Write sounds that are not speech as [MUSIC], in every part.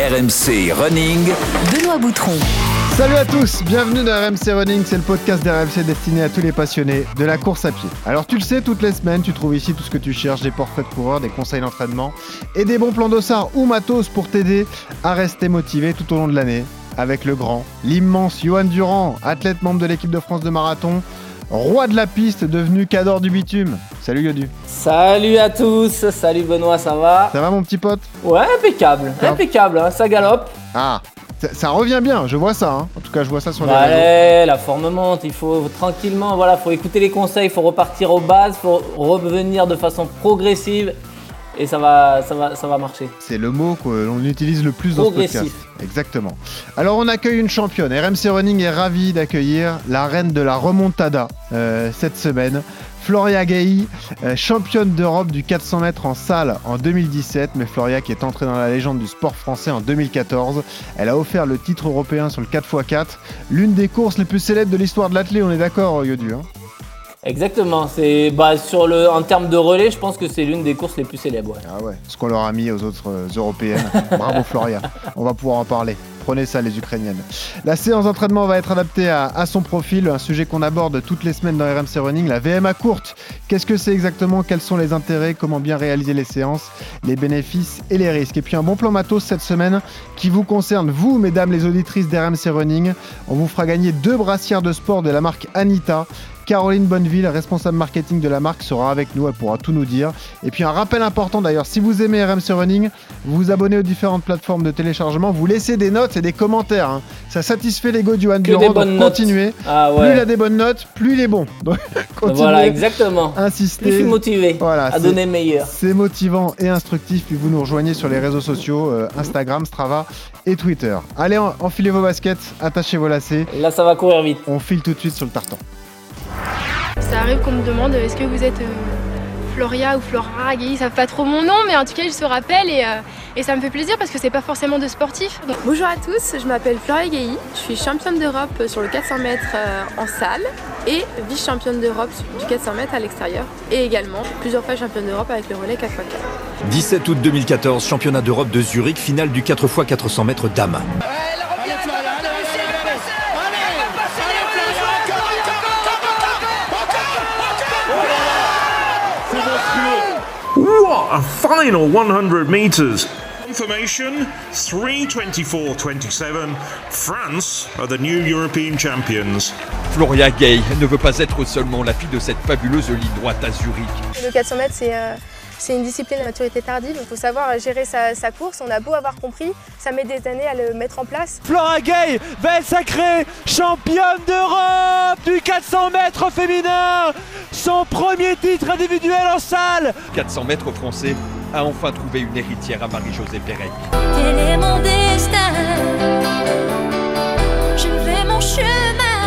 RMC Running. Benoît Boutron. Salut à tous, bienvenue dans RMC Running, c'est le podcast d'RMC destiné à tous les passionnés de la course à pied. Alors tu le sais, toutes les semaines, tu trouves ici tout ce que tu cherches, des portraits de coureurs, des conseils d'entraînement et des bons plans d'ossard ou matos pour t'aider à rester motivé tout au long de l'année avec le grand, l'immense Johan Durand, athlète membre de l'équipe de France de marathon, roi de la piste devenu cador du bitume. Salut Yodu. Salut à tous, salut Benoît, ça va? Ça va mon petit pote? Ouais, impeccable, impeccable, hein, ça galope. Ah, ça, ça revient bien, je vois ça. hein. En tout cas, je vois ça sur les Bah, réseaux. allez, la forme monte, il faut tranquillement, voilà, faut écouter les conseils, il faut repartir aux bases, faut revenir de façon progressive et ça va, ça va, ça va marcher. C'est le mot que l'on utilise le plus dans ce podcast. Exactement. Alors on accueille une championne. RMC Running est ravi d'accueillir la reine de la remontada euh, cette semaine. Floria Gay, euh, championne d'Europe du 400 mètres en salle en 2017, mais Floria qui est entrée dans la légende du sport français en 2014. Elle a offert le titre européen sur le 4x4, l'une des courses les plus célèbres de l'histoire de l'athlète, on est d'accord Yodu hein? Exactement, c'est bah, sur le, en termes de relais, je pense que c'est l'une des courses les plus célèbres. Ah ouais, ce qu'on leur a mis aux autres euh, européennes. [LAUGHS] Bravo Floria, on va pouvoir en parler. Prenez ça les Ukrainiennes. La séance d'entraînement va être adaptée à, à son profil, un sujet qu'on aborde toutes les semaines dans RMC Running, la VMA courte. Qu'est-ce que c'est exactement? Quels sont les intérêts? Comment bien réaliser les séances Les bénéfices et les risques? Et puis un bon plan matos cette semaine qui vous concerne, vous mesdames les auditrices d'RMC Running. On vous fera gagner deux brassières de sport de la marque Anita. Caroline Bonneville, responsable marketing de la marque, sera avec nous, elle pourra tout nous dire. Et puis un rappel important d'ailleurs, si vous aimez RMC Running, vous vous abonnez aux différentes plateformes de téléchargement, vous laissez des notes et des commentaires. hein. Ça satisfait l'ego du Durand, des donc continuez. Ah Plus il a des bonnes notes, plus il est bon. [LAUGHS] Donc continuez, voilà, exactement. Je insistez. suis motivé Voilà, à c'est- donner meilleur. C'est motivant et instructif, puis vous nous rejoignez sur les réseaux sociaux, euh, Instagram, Strava et Twitter. Allez, en- enfilez vos baskets, attachez vos lacets, Là, ça va courir vite. on file tout de suite sur le tartan. Ça arrive qu'on me demande est-ce que vous êtes euh, Floria ou Flora ils savent pas trop mon nom, mais en tout cas ils se rappellent et, euh, et ça me fait plaisir parce que c'est pas forcément de sportifs. Donc, Bonjour à tous, je m'appelle Floria Gailly, je suis championne d'Europe sur le 400 mètres euh, en salle et vice-championne d'Europe du 400 mètres à l'extérieur et également plusieurs fois championne d'Europe avec le relais 4x4. 17 août 2014, championnat d'Europe de Zurich, finale du 4x400 mètres dames. What a final 100 meters! Information 324.27. France are the new European champions. Floria Gay ne veut pas être seulement la fille de cette fabuleuse ligne droite à Zurich. le 400 mètres, c'est euh, c'est une discipline de maturité tardive. Il faut savoir gérer sa, sa course. On a beau avoir compris, ça met des années à le mettre en place. Flora Gay va être sacrée championne d'Europe du 400 mètres féminin. Son premier titre individuel en salle. 400 mètres français a enfin trouvé une héritière à Marie-Josée Pérec. Quel est mon destin? Je fais mon chemin.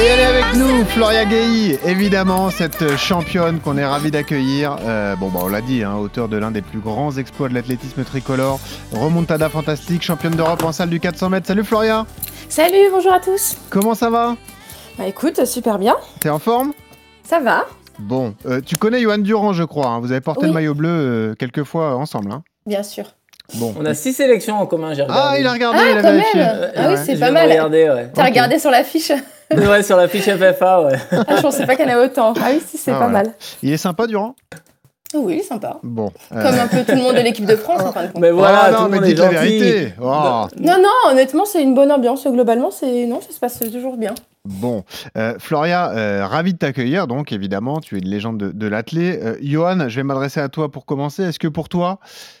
Et elle est avec nous, Floria Gay, évidemment, cette championne qu'on est ravi d'accueillir. Euh, bon, bah, on l'a dit, hein, auteur de l'un des plus grands exploits de l'athlétisme tricolore. Remontada fantastique, championne d'Europe en salle du 400 mètres. Salut Floria, Salut, bonjour à tous. comment ça va? Bah écoute, super bien, T'es en forme? Ça va, Bon, euh, tu connais Johan Durand, je crois. hein. Vous avez porté Oui. le maillot bleu euh, quelques fois ensemble. hein. bien sûr. Bon. On a six sélections en commun, j'ai regardé. Ah, il a regardé, Ah, il a vérifié. Ah oui, c'est pas mal. regarder, ouais. T'as regardé sur l'affiche ouais, sur la fiche FFA, ouais. Ah, Je pensais pas qu'il y en avait autant. Ah oui, si, c'est Ah, pas voilà. mal. Il est sympa, Durand? Oui, sympa. Bon. euh, Comme un peu tout le monde de l'équipe de France en fin de compte. Mais voilà, oh, non, tout le mais est la vérité. Oh. Non, non, honnêtement, c'est une bonne ambiance. Globalement, c'est non, ça se passe toujours bien. Bon, Euh, Floria, euh, ravi de t'accueillir, donc évidemment, tu es une légende de, de l'athlé. Euh, Johan, je vais m'adresser à toi pour commencer. Est-ce que pour toi,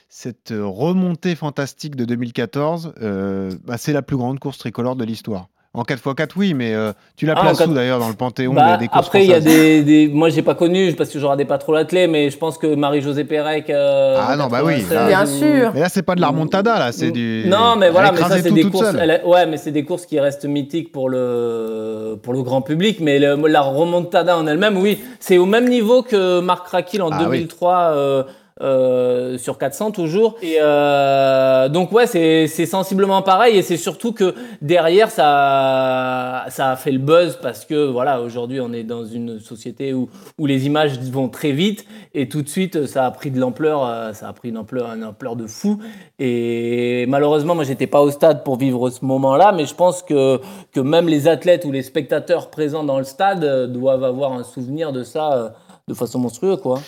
cette remontée fantastique de 2014, euh, bah, c'est la plus grande course tricolore de l'histoire? En 4x4, oui, mais euh, tu la Ah, places où quatre- d'ailleurs dans le panthéon Bah, des, des courses après, il y a des, des- Moi, j'ai pas connu parce que je regardais pas trop l'athlé, mais je pense que Marie-Josée Pérec. euh, Ah en non, bah oui, 96, là- Bien sûr. Mais là, c'est pas de la remontada, là, c'est du. Non, mais voilà, mais ça, c'est des courses. seule. elle a- Ouais, mais c'est des courses qui restent mythiques pour le, pour le grand public. Mais le- la remontada en elle-même, oui, c'est au même niveau que Marc Raquil en Ah oui. 2003. euh, euh, sur 400 toujours. Et euh, donc ouais, c'est sensiblement pareil et c'est surtout que derrière ça ça a fait le buzz parce que voilà aujourd'hui on est dans une société où où les images vont très vite et tout de suite ça a pris de l'ampleur, euh, ça a pris une ampleur une ampleur de fou et malheureusement moi j'étais pas au stade pour vivre ce moment-là, mais je pense que que même les athlètes ou les spectateurs présents dans le stade euh, doivent avoir un souvenir de ça de façon monstrueuse quoi.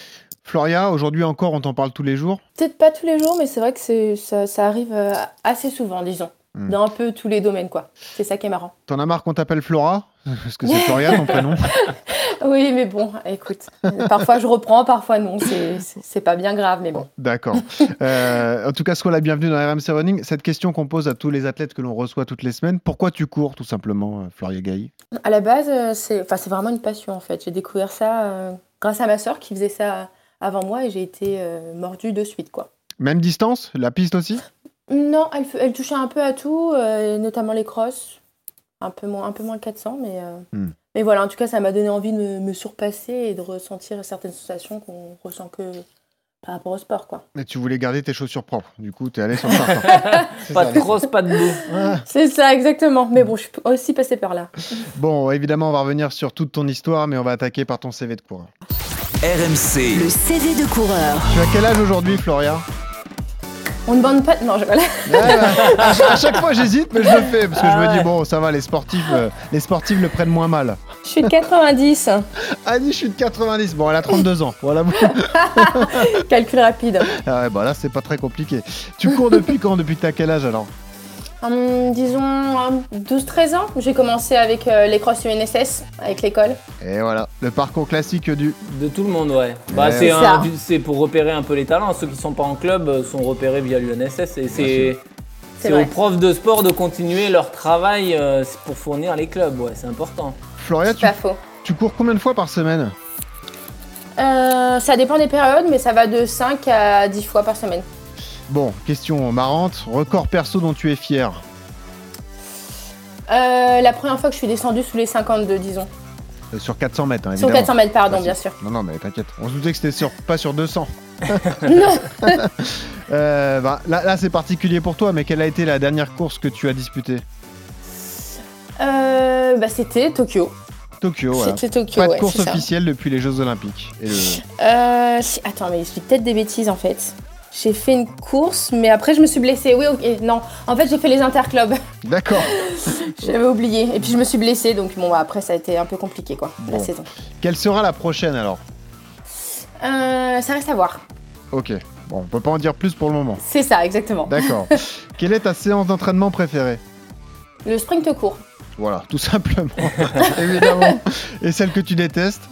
Floria, aujourd'hui encore, on t'en parle tous les jours Peut-être pas tous les jours, mais c'est vrai que ça, ça arrive euh, assez souvent, disons. Hmm. Dans un peu tous les domaines, quoi. C'est ça qui est marrant. T'en as marre qu'on t'appelle Flora [LAUGHS] Parce que c'est Floria ton prénom. [LAUGHS] Oui, mais bon, écoute. Parfois je reprends, parfois non. C'est, pas bien grave, mais bon. D'accord. Euh, en tout cas, sois la bienvenue dans RMC Running. Cette question qu'on pose à tous les athlètes que l'on reçoit toutes les semaines, pourquoi tu cours tout simplement, euh, Floria Gailly? À la base, c'est, vraiment une passion en fait. J'ai découvert ça euh, grâce à ma sœur qui faisait ça avant moi et j'ai été euh, mordue de suite, quoi. Même distance La piste aussi? Non, elle, touchait un peu à tout, euh, notamment les crosses. Un peu moins, un peu moins le 400, mais, euh, Hmm. mais voilà, en tout cas, ça m'a donné envie de me, me surpasser et de ressentir certaines sensations qu'on ressent que par rapport au sport, quoi. Mais tu voulais garder tes chaussures propres. Du coup, t'es allé sur le [LAUGHS] partant. [LAUGHS] C'est Pas ça, de crosse, pas de. Ah. C'est ça, exactement. Mais bon, je suis aussi passée par là. Bon, évidemment, on va revenir sur toute ton histoire, mais on va attaquer par ton CV de coureur. RMC. Le CV de coureur. Tu as quel âge aujourd'hui, Floria? On ne bande pas. Non, je... voilà. [LAUGHS] à, chaque- à chaque fois, j'hésite, mais je le fais parce que Ah je me dis bon, ça va, les sportifs, euh, les sportifs le prennent moins mal. Je suis de 90. Annie, je suis de 90. Bon, elle a 32 ans. Voilà. [LAUGHS] Calcul rapide. Ah ouais, bah là, c'est pas très compliqué. Tu cours depuis quand? Depuis que t'as quel âge alors? Hum, disons hum, 12-13 ans. J'ai commencé avec euh, les crosses UNSS, avec l'école. Et voilà, le parcours classique du. De tout le monde, ouais. Bah, c'est C'est un- ça. du- c'est pour repérer un peu les talents. Ceux qui sont pas en club euh, sont repérés via l'UNSS et c'est C'est aux profs de sport de continuer leur travail euh, pour fournir les clubs. Ouais, c'est important. Floria, tu, tu cours combien de fois par semaine? Euh, ça dépend des périodes, mais ça va de 5 à 10 fois par semaine. Bon, question marrante. Record perso dont tu es fier Euh, la première fois que je suis descendue sous les 52, disons. Euh, Sur 400 mètres, hein, Sur évidemment. 400 mètres, pardon, bien sûr. Non, non, mais t'inquiète. On se doutait que c'était sur, pas sur 200. [LAUGHS] [LAUGHS] Non. Euh, bah, là, là c'est particulier pour toi, mais quelle a été la dernière course que tu as disputée Euh, bah, c'était Tokyo. Tokyo, voilà. C'était Tokyo, Pas de ouais, course ça. officielle depuis les Jeux Olympiques. Et le- Euh, Attends, mais je dis peut-être des bêtises en fait. J'ai fait une course, mais après je me suis blessée. Oui, ok, non. En fait, j'ai fait les interclubs. D'accord. [LAUGHS] J'avais oublié. Et puis je me suis blessée, donc bon, bah, après ça a été un peu compliqué quoi, la saison. Quelle sera la prochaine alors? Euh, ça reste à voir. Ok. Bon, on peut pas en dire plus pour le moment. C'est ça, exactement. D'accord. [LAUGHS] Quelle est ta séance d'entraînement préférée? Le sprint court. Voilà, tout simplement. [LAUGHS] Évidemment. Et celle que tu détestes?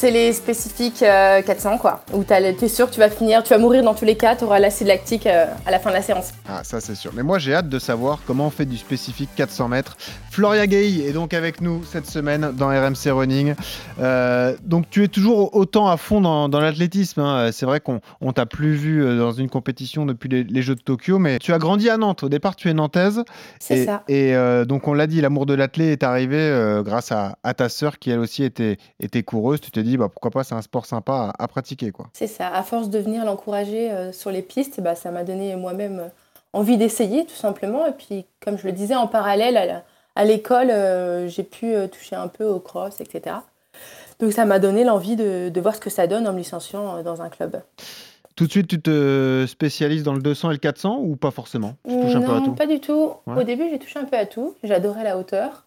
C'est les spécifiques euh, 400 quoi. Où t'es sûr que tu vas finir, tu vas mourir dans tous les cas, tu auras l'acide lactique euh, à la fin de la séance. Ah, ça c'est sûr. Mais moi j'ai hâte de savoir comment on fait du spécifique 400 mètres. Floria Gay est donc avec nous cette semaine dans RMC Running. Euh, donc tu es toujours autant à fond dans, dans l'athlétisme. hein. C'est vrai qu'on on t'a plus vu euh, dans une compétition depuis les, les Jeux de Tokyo, mais tu as grandi à Nantes. Au départ, tu es nantaise. C'est ça. Et euh, donc on l'a dit, l'amour de l'athlé est arrivé euh, grâce à, à ta sœur qui elle aussi était, était coureuse. Tu t'es dit bah, pourquoi pas, c'est un sport sympa à, à pratiquer quoi. C'est ça. À force de venir l'encourager euh, sur les pistes, bah, ça m'a donné moi-même euh, envie d'essayer tout simplement. Et puis, comme je le disais, en parallèle à la- à l'école, euh, j'ai pu euh, toucher un peu au cross, etc. Donc ça m'a donné l'envie de, de voir ce que ça donne en me licenciant euh, dans un club. Tout de suite, tu te spécialises dans le 200 et le 400 ou pas forcément? Tu touches un peu à non, tout? pas du tout. Ouais. Au début, j'ai touché un peu à tout. J'adorais la hauteur,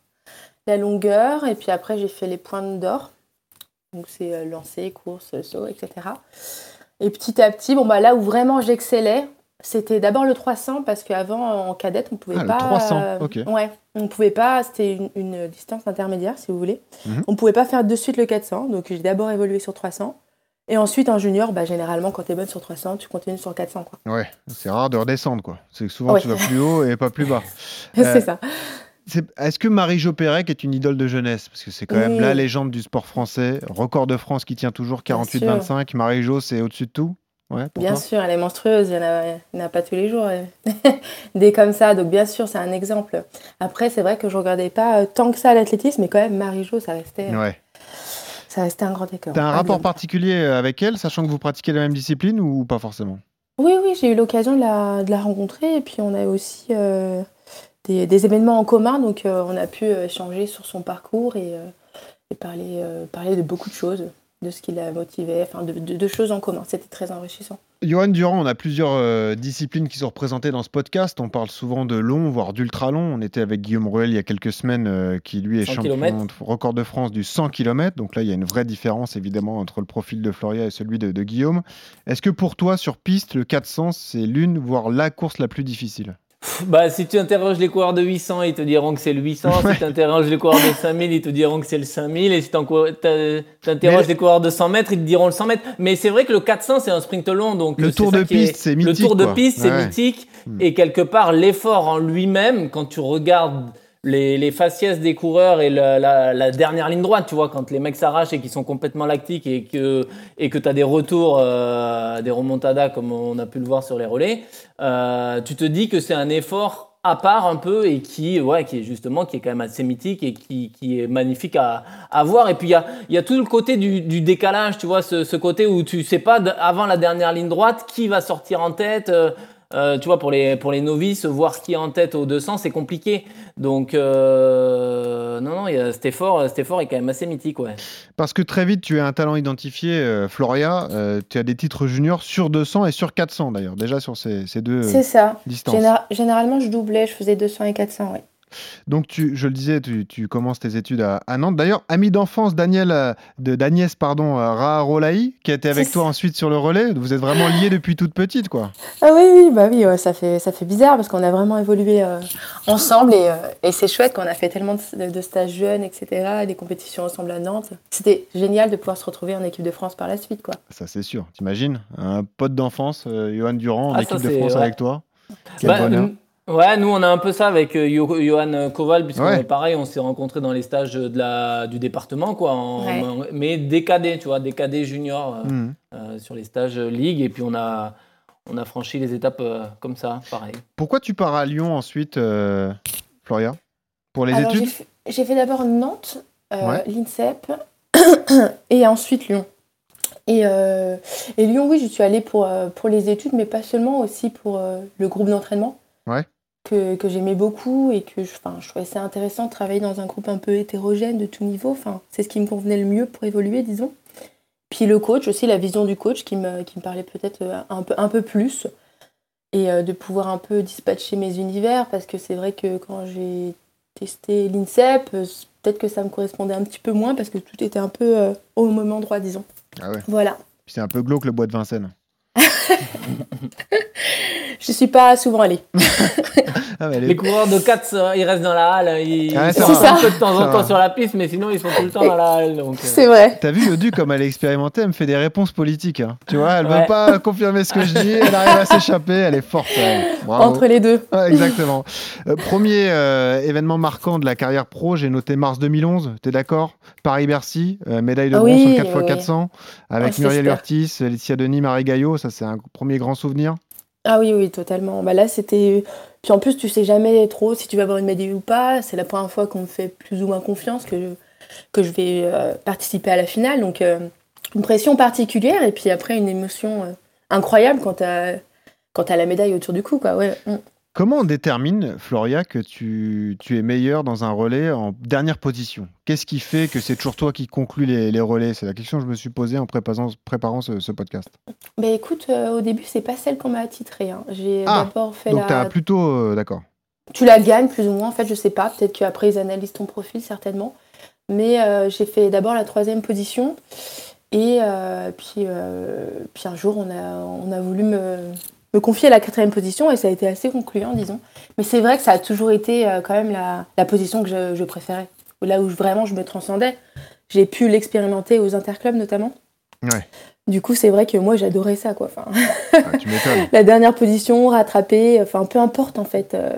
la longueur, et puis après, j'ai fait les pointes d'or. Donc, c'est euh, lancer, course, saut, etc. Et petit à petit, bon, bah, là où vraiment j'excellais, c'était d'abord le 300, parce qu'avant, en cadette, on pouvait Ah, le pas. 300, euh, ok. Ouais, on pouvait pas. C'était une, une distance intermédiaire, si vous voulez. Mhm. On pouvait pas faire de suite le 400, donc j'ai d'abord évolué sur 300. Et ensuite, en junior, bah, généralement, quand tu es bonne sur 300, tu continues sur 400. Quoi. Ouais, c'est rare de redescendre quoi. C'est que souvent Ouais. tu vas plus haut et pas plus bas. [LAUGHS] Euh, c'est ça. Est-ce que Marie-Jo Pérec est une idole de jeunesse? Parce que c'est quand même Oui. la légende du sport français. Record de France qui tient toujours Bien 48-25. Marie-Jo, c'est au-dessus de tout? Ouais, Bien sûr, elle est monstrueuse, il n'y en, a- en pas tous les jours. euh, [LAUGHS] Des comme ça, donc bien sûr, c'est un exemple. Après, c'est vrai que je regardais pas euh, tant que ça l'athlétisme, mais quand même, Marie-Jo, ça restait. Ouais. ça restait un grand écart. T'as un Ah, rapport bien. particulier avec elle, sachant que vous pratiquez la même discipline ou pas forcément? Oui, oui, j'ai eu l'occasion de la, de la rencontrer et puis on a aussi euh, des, des événements en commun, donc euh, on a pu euh, échanger sur son parcours et, euh, et parler, euh, parler de beaucoup de choses, de ce qui la motivait, enfin de, de- de choses en commun. C'était très enrichissant. Johan Durand, on a plusieurs euh, disciplines qui sont représentées dans ce podcast. On parle souvent de long, voire d'ultra long. On était avec Guillaume Ruel il y a quelques semaines, euh, qui lui est 100 champion de record de France du 100 km. Donc là, il y a une vraie différence évidemment entre le profil de Floria et celui de, de Guillaume. Est-ce que pour toi, sur piste, le 400, c'est l'une, voire la course la plus difficile? Bah, si tu interroges les coureurs de 800, ils te diront que c'est le 800. Si tu interroges les coureurs de 5000, ils te diront que c'est le 5000. Et si tu interroges les coureurs de 100 mètres, ils te diront le 100 mètres. Mais c'est vrai que le 400, c'est un sprint long. Donc Le tour de piste, c'est Le mythique, tour de piste, c'est mythique. Et quelque part, l'effort en lui-même, quand tu regardes les, les faciès des coureurs et la, la- la dernière ligne droite, tu vois, quand les mecs s'arrachent et qu'ils sont complètement lactiques et que et que tu as des retours, euh, des remontadas comme on a pu le voir sur les relais, euh, tu te dis que c'est un effort à part un peu et qui, ouais, qui est justement qui est quand même assez mythique et qui, qui est magnifique à, à voir. Et puis il y a, y a tout le côté du, du décalage, tu vois, ce, ce côté où tu sais pas avant la dernière ligne droite qui va sortir en tête. euh, euh, tu vois, pour les, pour les novices, voir ce qui est en tête aux 200, c'est compliqué. Donc, euh, non, non, cet effort, cet effort est quand même assez mythique, ouais. Parce que très vite, tu es un talent identifié, euh, Floria. Euh, tu as des titres juniors sur 200 et sur 400 d'ailleurs, déjà sur ces, ces deux euh, C'est ça. distances. Généra- généralement, je doublais, je faisais 200 et 400, oui. Donc, tu, je le disais, tu, tu commences tes études à, à Nantes. D'ailleurs, ami d'enfance Daniel, euh, de d'Agnès pardon, euh, Raharolaï, qui a été avec toi ensuite sur le relais. Vous êtes vraiment liés depuis toute petite, quoi. Ah oui, oui, bah oui, ouais, ça, fait, ça fait bizarre parce qu'on a vraiment évolué euh, ensemble et, euh, et c'est chouette qu'on a fait tellement de, de stages jeunes, etc., des compétitions ensemble à Nantes. C'était génial de pouvoir se retrouver en équipe de France par la suite, quoi. Ça, c'est sûr. T'imagines Un pote d'enfance, euh, Johan Durand, en Ah, ça, équipe de France ouais. avec toi. Quel Bah, bonheur. Ouais, nous on a un peu ça avec euh, Yo- Johan Koval, puisque Ouais. pareil, on s'est rencontrés dans les stages de la, du département, quoi, en- Ouais. en- mais cadets, tu vois, des cadets juniors euh, Mhm. euh, sur les stages ligue, et puis on a, on a franchi les étapes euh, comme ça, pareil. Pourquoi tu pars à Lyon ensuite, euh, Floria? Pour les Alors, j'ai études fait- J'ai fait d'abord Nantes, euh, Ouais. l'INSEP, [COUGHS] et ensuite Lyon. Et, euh, et Lyon, oui, je suis allée pour, euh, pour les études, mais pas seulement, aussi pour euh, le groupe d'entraînement. Ouais. Que, que j'aimais beaucoup et que je, enfin, je trouvais ça intéressant de travailler dans un groupe un peu hétérogène de tout niveau. Enfin, c'est ce qui me convenait le mieux pour évoluer, disons. Puis le coach aussi, la vision du coach qui me, qui me parlait peut-être euh, un peu, un peu plus. Et euh, de pouvoir un peu dispatcher mes univers, parce que c'est vrai que quand j'ai testé l'INSEP, euh, peut-être que ça me correspondait un petit peu moins, parce que tout était un peu euh, au même endroit, disons. Ah ouais. Voilà. C'est un peu glauque le bois de Vincennes. [LAUGHS] Je suis pas souvent allée. [LAUGHS] Ah, Les coureurs de 4, euh, ils restent dans la halle, ils, Ouais, ils c'est sont un peu de temps en temps sur la piste, mais sinon ils sont tout le temps dans la halle. Donc, euh, C'est vrai. T'as vu, Yodu, comme elle est expérimentée, elle me fait des réponses politiques. hein. Tu vois, elle veut Ouais. pas confirmer ce que je dis, elle arrive à s'échapper, elle est forte. Bravo. Entre les deux. Ouais, exactement. Euh, premier euh, événement marquant de la carrière pro, j'ai noté mars 2011, t'es d'accord? Paris-Bercy, euh, médaille de Ah bronze oui, sur 4x400, Ouais, avec c'était Muriel. Urtis, Laetitia Denis, Marie Gaillot, ça c'est un premier grand souvenir. Ah oui, oui, totalement. Bah là, c'était. Puis en plus, tu sais jamais trop si tu vas avoir une médaille ou pas. C'est la première fois qu'on me fait plus ou moins confiance que je, que je vais euh, participer à la finale. Donc, euh, une pression particulière et puis après, une émotion euh, incroyable quand t'as quand t'as la médaille autour du cou, quoi. Ouais. Mm. Comment on détermine, Floria, que tu, tu es meilleur dans un relais en dernière position? Qu'est-ce qui fait que c'est toujours toi qui conclus les, les relais? C'est la question que je me suis posée en préparant, préparant ce, ce podcast. Bah écoute, euh, au début, c'est pas celle qu'on m'a attitrée. hein. J'ai Ah, d'abord fait Donc la. t'as plutôt... euh, D'accord. Tu la gagnes plus ou moins, en fait, je sais pas. Peut-être qu'après, ils analysent ton profil, certainement. Mais euh, j'ai fait d'abord la troisième position. Et euh, puis, euh, puis un jour, on a, on a voulu me, me confier à la quatrième position et ça a été assez concluant, disons. Mais c'est vrai que ça a toujours été euh, quand même la, position que je, préférais. Là où je- vraiment je me transcendais. J'ai pu l'expérimenter aux interclubs notamment. Du coup, c'est vrai que moi, j'adorais ça, quoi. Enfin, Ah, [LAUGHS] tu la dernière position, rattrapée, enfin, peu importe, en fait. euh,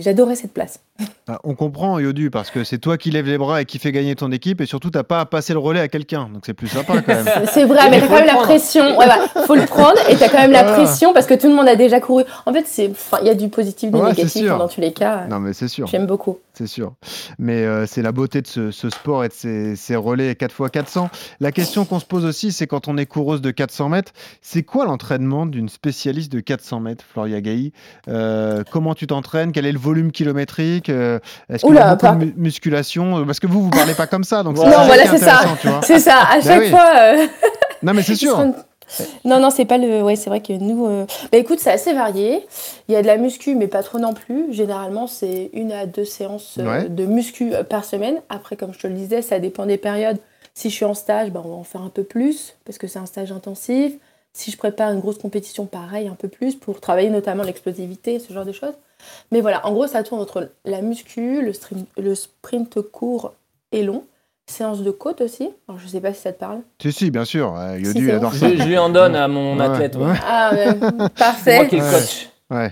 J'adorais cette place. Ah, on comprend, Yodu, parce que c'est toi qui lèves les bras et qui fait gagner ton équipe, et surtout, t'as pas à passer le relais à quelqu'un, donc c'est plus sympa quand même. [LAUGHS] C'est vrai, mais t'as quand même la pression. Ouais, bah, faut le prendre et t'as quand même la Ah. pression parce que tout le monde a déjà couru. En fait, il y a du positif, du Ouais, négatif dans tous les cas. non, mais c'est sûr. J'aime beaucoup. C'est sûr. Mais euh, c'est la beauté de ce, sport et de ces, relais 4x400. La question qu'on se pose aussi, c'est quand on est coureuse de 400 mètres, c'est quoi l'entraînement d'une spécialiste de 400 mètres, Floria Gailly? Euh, Comment tu t'entraînes? Quel est le volume kilométrique? Euh, Est-ce qu'il y a beaucoup de musculation? Parce que vous, vous parlez pas comme ça. Donc non, voilà, c'est ça. C'est ça. À ben chaque fois. Non, mais c'est [LAUGHS] sûr. Non, non, c'est pas le. Ouais, c'est vrai que nous. Euh, bah écoute, c'est assez varié. Il y a de la muscu, mais pas trop non plus. Généralement, c'est une à deux séances euh, de muscu euh, par semaine. Après, comme je te le disais, ça dépend des périodes. Si je suis en stage, bah, on va en faire un peu plus parce que c'est un stage intensif. Si je prépare une grosse compétition, pareil, un peu plus pour travailler notamment l'explosivité, ce genre de choses. Mais voilà, en gros, ça tourne entre la muscu, le, le sprint court et long séance de côte aussi. Alors, je sais pas si ça te parle. Si, si, bien sûr. Euh, Yodu, adore ça. Je, lui en donne à mon athlète. Ah, [LAUGHS] parfait. Moi qui le coach.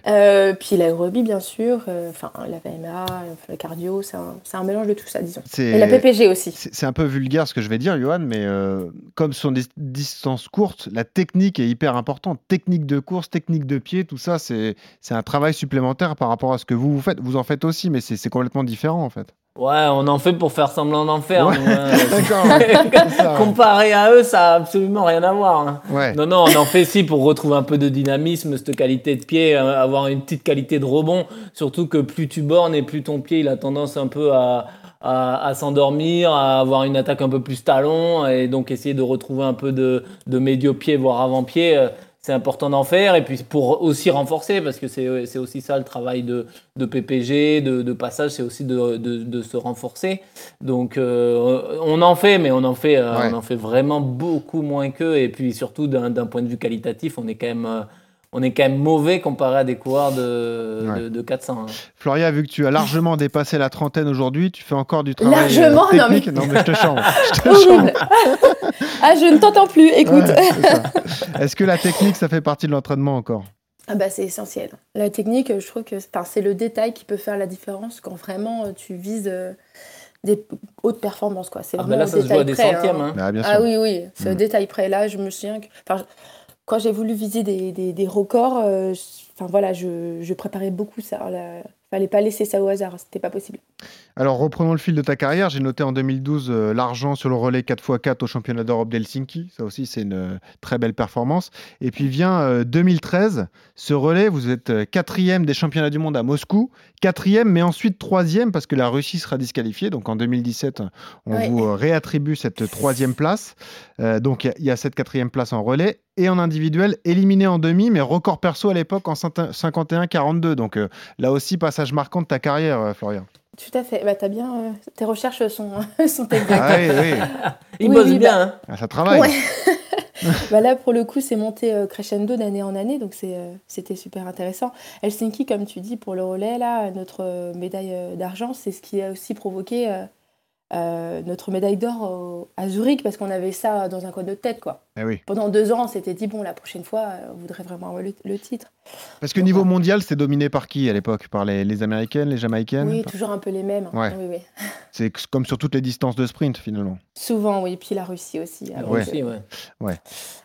Euh, puis l'aérobie, bien sûr, euh, enfin la VMA, le cardio, c'est un, un, mélange de tout ça, disons. Et la PPG aussi. C'est un peu vulgaire ce que je vais dire, Johan, mais comme ce sont des distances courtes, la technique est hyper importante. Technique de course, technique de pied, tout ça, c'est un travail supplémentaire par rapport à ce que vous, vous faites. Vous en faites aussi, mais c'est complètement différent en fait. Ouais, on en fait pour faire semblant d'en faire. [LAUGHS] Comparé à eux, ça a absolument rien à voir. Hein. Non, non, on en fait si pour retrouver un peu de dynamisme, cette qualité de pied, euh, avoir une petite qualité de rebond. Surtout que plus tu bornes et plus ton pied, il a tendance un peu à, à, s'endormir, à avoir une attaque un peu plus talon et donc essayer de retrouver un peu de, de médio-pied, voire avant-pied. C'est important d'en faire et puis pour aussi renforcer parce que c'est aussi ça le travail de, de PPG, de, de passage, c'est aussi de, de, se renforcer. Donc euh, on en fait, mais on en fait, euh, on en fait vraiment beaucoup moins qu'eux et puis surtout d'un point de vue qualitatif, on est quand même euh, on est quand même mauvais comparé à des coureurs de, de, 400. Hein. Floria, vu que tu as largement dépassé la trentaine aujourd'hui, tu fais encore du travail largement, technique. Non, mais... je te chante. [LAUGHS] [LAUGHS] ah, je ne t'entends plus, écoute. Est-ce que la technique, ça fait partie de l'entraînement encore? Ah bah c'est essentiel. La technique, je trouve que c'est le détail qui peut faire la différence quand vraiment euh, tu vises euh, des hautes performances. C'est ah bah là, ça se voit des centièmes. Hein. Hein. Ah, ah, oui, oui, ce mm. détail près. Là, je me souviens que quand j'ai voulu viser des, records, euh, je, je, préparais beaucoup ça. Il fallait pas laisser ça au hasard, c'était pas possible. Alors reprenons le fil de ta carrière. J'ai noté en 2012 euh, l'argent sur le relais 4x4 au championnat d'Europe d'Helsinki. Ça aussi, c'est une euh, très belle performance. Et puis vient 2013, ce relais, vous êtes quatrième des championnats du monde à Moscou, quatrième, mais ensuite troisième parce que la Russie sera disqualifiée. Donc en 2017, on vous réattribue cette troisième place. donc il y, a cette quatrième place en relais et en individuel, éliminé en demi, mais record perso à l'époque en 51-42. Donc euh, là aussi, passage marquant de ta carrière, euh, Florian. Tout à fait. Bah, as bien, euh, tes recherches sont, [LAUGHS] sont exactes. Ah, oui, oui. Il bosse bien. Bah, hein. ah, ça travaille. [LAUGHS] bah là, pour le coup, c'est monté crescendo d'année en année, donc c'était super intéressant. Helsinki, comme tu dis, pour le relais, là, notre médaille d'argent, c'est ce qui a aussi provoqué euh, notre médaille d'or à Zurich parce qu'on avait ça dans un coin de tête. Quoi. Eh Pendant deux ans, on s'était dit, bon, la prochaine fois, euh, on voudrait vraiment avoir le, titre. Parce que niveau mondial, c'est dominé par qui à l'époque? Par les, Américaines, les Jamaïcaines? Oui, toujours un peu les mêmes. Oui, oui. [LAUGHS] C'est comme sur toutes les distances de sprint finalement. Souvent, oui. Puis la Russie aussi. La Russie, ouais. ouais.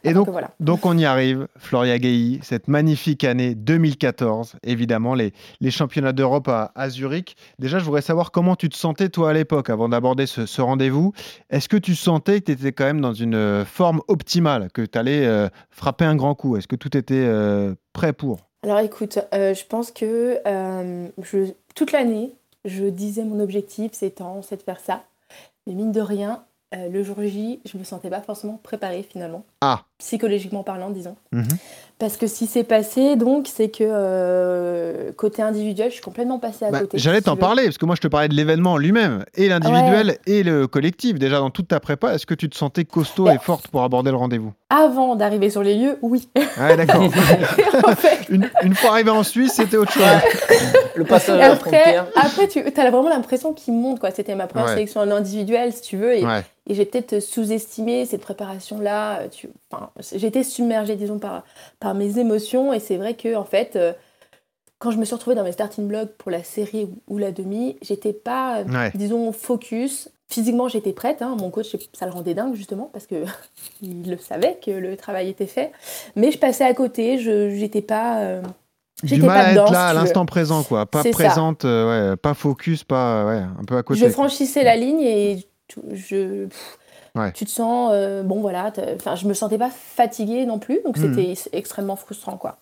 Et donc, voilà. donc, on y arrive, Floria Gay, cette magnifique année 2014, évidemment, les, les championnats d'Europe à, à Zurich. Déjà, je voudrais savoir comment tu te sentais toi à l'époque avant ce, rendez-vous. Est-ce que tu sentais que tu étais quand même dans une euh, forme optimale, que tu allais euh, frapper un grand coup? Est-ce que tout était euh, prêt pour? Alors écoute, je pense que je, toute l'année, je disais mon objectif, c'est temps, c'est de faire ça. Mais mine de rien, le jour J, je me sentais pas forcément préparée finalement. Ah. Psychologiquement parlant, disons. Mhm. Parce que si c'est passé, donc, c'est que euh, côté individuel, je suis complètement passée à bah, côté. J'allais t'en parler, parce que moi, je te parlais de l'événement lui-même, et l'individuel et le collectif. Déjà, dans toute ta prépa, est-ce que tu te sentais costaud et forte pour aborder le rendez-vous? Avant d'arriver sur les lieux, oui. Ouais, d'accord. [LAUGHS] une, fois arrivé en Suisse, c'était autre chose. le passage à la frontière. Après, tu as vraiment l'impression qu'il monte. quoi. C'était ma première sélection en individuel, si tu veux. Et, et j'ai peut-être sous-estimé cette préparation-là. Enfin, J'étais submergée, disons, par, par mes émotions. Et c'est vrai que, en fait, euh, quand je me suis retrouvée dans mes starting blocks pour la série ou, la demi, j'étais pas, disons, focus. Physiquement, j'étais prête. Hein. Mon coach, ça le rendait dingue, justement, parce que [LAUGHS] il le savait que le travail était fait. Mais je passais à côté. Je n'étais pas. Euh, du mal à être là à l'instant présent, quoi. Pas présente, ouais, pas focus, pas ouais, un peu à côté. Je franchissais la ligne et je. Tu te sens, bon voilà, enfin je me sentais pas fatiguée non plus, donc hmm. c'était extrêmement frustrant quoi.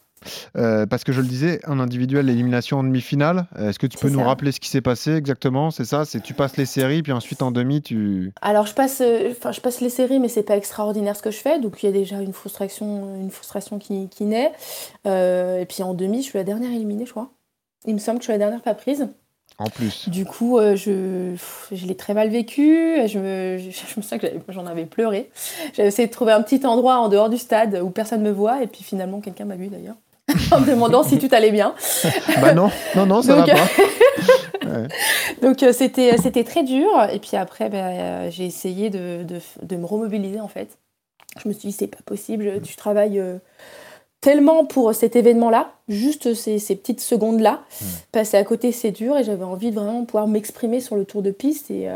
Euh, parce que je le disais, en individuel, l'élimination en demi-finale. Euh, est-ce que tu peux nous rappeler ce qui s'est passé exactement? C'est ça C'est tu passes les séries, puis ensuite en demi, tu. Alors je passe, euh, je passe les séries, mais c'est pas extraordinaire ce que je fais. Donc il y a déjà une frustration, une frustration qui, qui naît. et puis en demi, je suis la dernière éliminée, je crois. Il me semble que je suis la dernière pas prise. En plus. Du coup, je, je l'ai très mal vécu. Je me, je, [LAUGHS] me que j'en avais pleuré. J'avais essayé de trouver un petit endroit en dehors du stade où personne ne me voit. Et puis finalement, quelqu'un m'a vu d'ailleurs. [LAUGHS] en me demandant si tu t'allais bien. [LAUGHS] bah non, non, non, ça va pas. Donc euh, c'était, c'était très dur. Et puis après, bah, euh, j'ai essayé de, de, de, me remobiliser en fait. Je me suis dit, c'est pas possible, tu travailles euh, tellement pour cet événement-là, juste ces, ces petites secondes-là. Passer à côté, c'est dur et j'avais envie de vraiment pouvoir m'exprimer sur le tour de piste. Et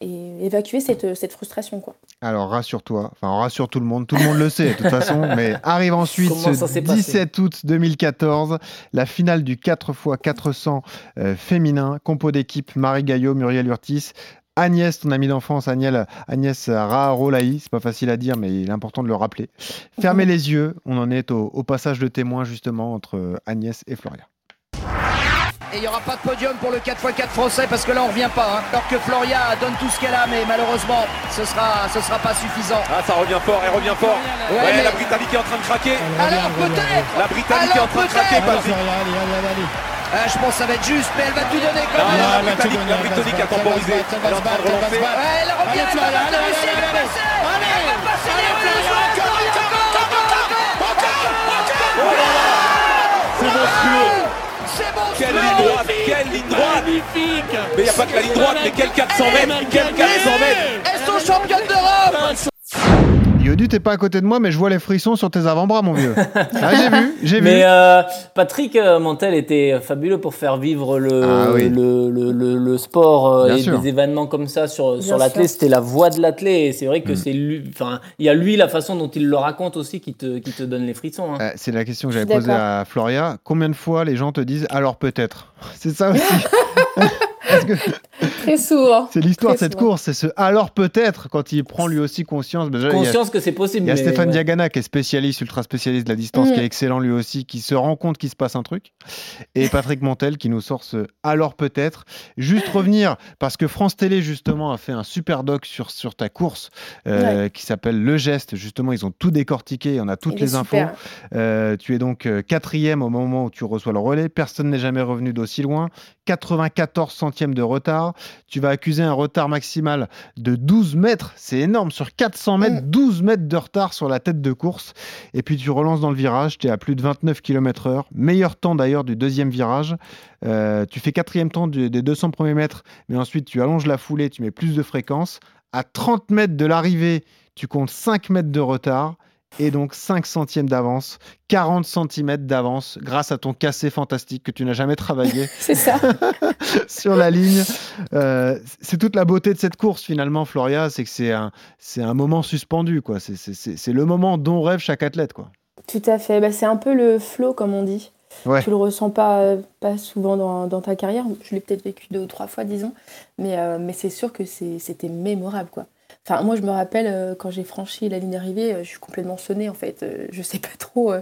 et évacuer cette, cette frustration. Quoi. Alors rassure-toi, enfin rassure tout le monde, tout le monde le sait de toute façon, [LAUGHS] mais arrive ensuite ce 17 août 2014, la finale du 4x400 euh, féminin, compo d'équipe Marie Gaillot, Muriel Urtis, Agnès, ton amie d'enfance, Agnès, Agnès Raharolaï, c'est pas facile à dire, mais il est important de le rappeler. Fermez les yeux, on en est au, au passage de témoin justement entre Agnès et Floria. Et il n'y aura pas de podium pour le 4x4 français parce que là on revient pas. Hein. Alors que Floria donne tout ce qu'elle a, mais malheureusement ce sera, ce sera pas suffisant. Ah ça revient fort, elle revient fort. Ouais, la Britannique est en train de craquer. Alors peut-être La Britannique est en train de craquer, Patrick. Ah, je pense que ça va être juste, mais elle va tout donner quand même. la, Britannique, la Britannique a temporisé. Elle est en train de relancer. Ouais, elle revient, elle va passer, elle va passer. Elle va passer, C'est monstrueux quelle ligne droite Quelle ligne droite. Magnifique. Mais il n'y a pas que la ligne droite, mais quel 400 mètres Quel 400 mètres. Elles sont championnes d'Europe Yodu, t'es pas à côté de moi, mais je vois les frissons sur tes avant-bras, mon vieux. [LAUGHS] Ah, j'ai vu, j'ai vu. Mais euh, Patrick euh, Mantel était fabuleux pour faire vivre le, ah le, le, le, sport euh, et des événements comme ça sur, sur l'athlète. C'était la voix de l'athlète. Et c'est vrai que mm. c'est lui. Enfin, il y a lui, la façon dont il le raconte aussi qui te, qui te donne les frissons. Hein. c'est la question que j'avais posée à Floria. Combien de fois les gens te disent alors peut-être? [LAUGHS] C'est ça aussi. [LAUGHS] [LAUGHS] Très sourd. C'est l'histoire de cette course, c'est ce alors peut-être quand il prend lui aussi conscience. conscience que c'est possible. Il y a Stéphane Diagana qui est spécialiste, ultra spécialiste de la distance, mm. qui est excellent lui aussi, qui se rend compte qu'il se passe un truc. Et Patrick Montel qui nous sort ce alors peut-être. Juste [LAUGHS] revenir, parce que France Télé justement a fait un super doc sur, sur ta course euh, qui s'appelle Le Geste. Justement, ils ont tout décortiqué, on a toutes les infos. Euh, tu es donc euh, quatrième au moment où tu reçois le relais. Personne n'est jamais revenu d'aussi loin. 94 centièmes de retard. Tu vas accuser un retard maximal de 12 mètres. C'est énorme. Sur 400 mètres, 12 mm. mètres de retard sur la tête de course. Et puis tu relances dans le virage. Tu es à plus de 29 km/h. Meilleur temps d'ailleurs du deuxième virage. Euh, tu fais quatrième temps des 200 premiers mètres. Mais ensuite, tu allonges la foulée. Tu mets plus de fréquence. À 30 mètres de l'arrivée, tu comptes 5 mètres de retard et donc 5 centièmes d'avance, 40 cm d'avance grâce à ton cassé fantastique que tu n'as jamais travaillé. [LAUGHS] c'est ça. [LAUGHS] sur la ligne. Euh, c'est toute la beauté de cette course finalement, Floria, c'est que c'est un, c'est un moment suspendu. quoi. C'est, le moment dont rêve chaque athlète. quoi. Tout à fait. Bah, c'est un peu le flow, comme on dit. Ouais. Tu le ressens pas, pas souvent dans, dans ta carrière. Je l'ai peut-être vécu deux ou trois fois, disons. Mais, euh, mais c'est sûr que c'était mémorable. quoi. Enfin, moi, je me rappelle euh, quand j'ai franchi la ligne d'arrivée, euh, je suis complètement sonnée en fait. Euh, je sais pas trop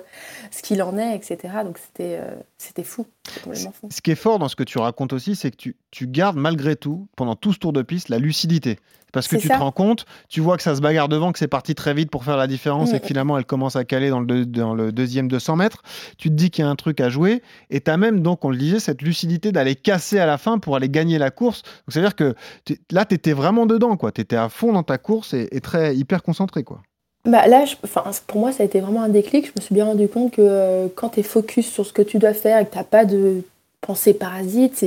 ce qu'il en est, etc. Donc c'était c'était fou. Ce qui est fort dans ce que tu racontes aussi, c'est que tu, tu gardes malgré tout, pendant tout ce tour de piste, la lucidité. Parce que tu te rends compte, tu vois que ça se bagarre devant, que c'est parti très vite pour faire la différence et que finalement elle commence à caler dans le, dans le deuxième 200 mètres. Tu te dis qu'il y a un truc à jouer et tu as même, donc on le disait, cette lucidité d'aller casser à la fin pour aller gagner la course. Donc c'est-à-dire que là, tu étais vraiment dedans, quoi. Tu étais à fond dans ta course et, très hyper concentré. quoi. Bah là, pour moi, ça a été vraiment un déclic. Je me suis bien rendu compte que euh, quand tu es focus sur ce que tu dois faire et que tu n'as pas de pensée parasite,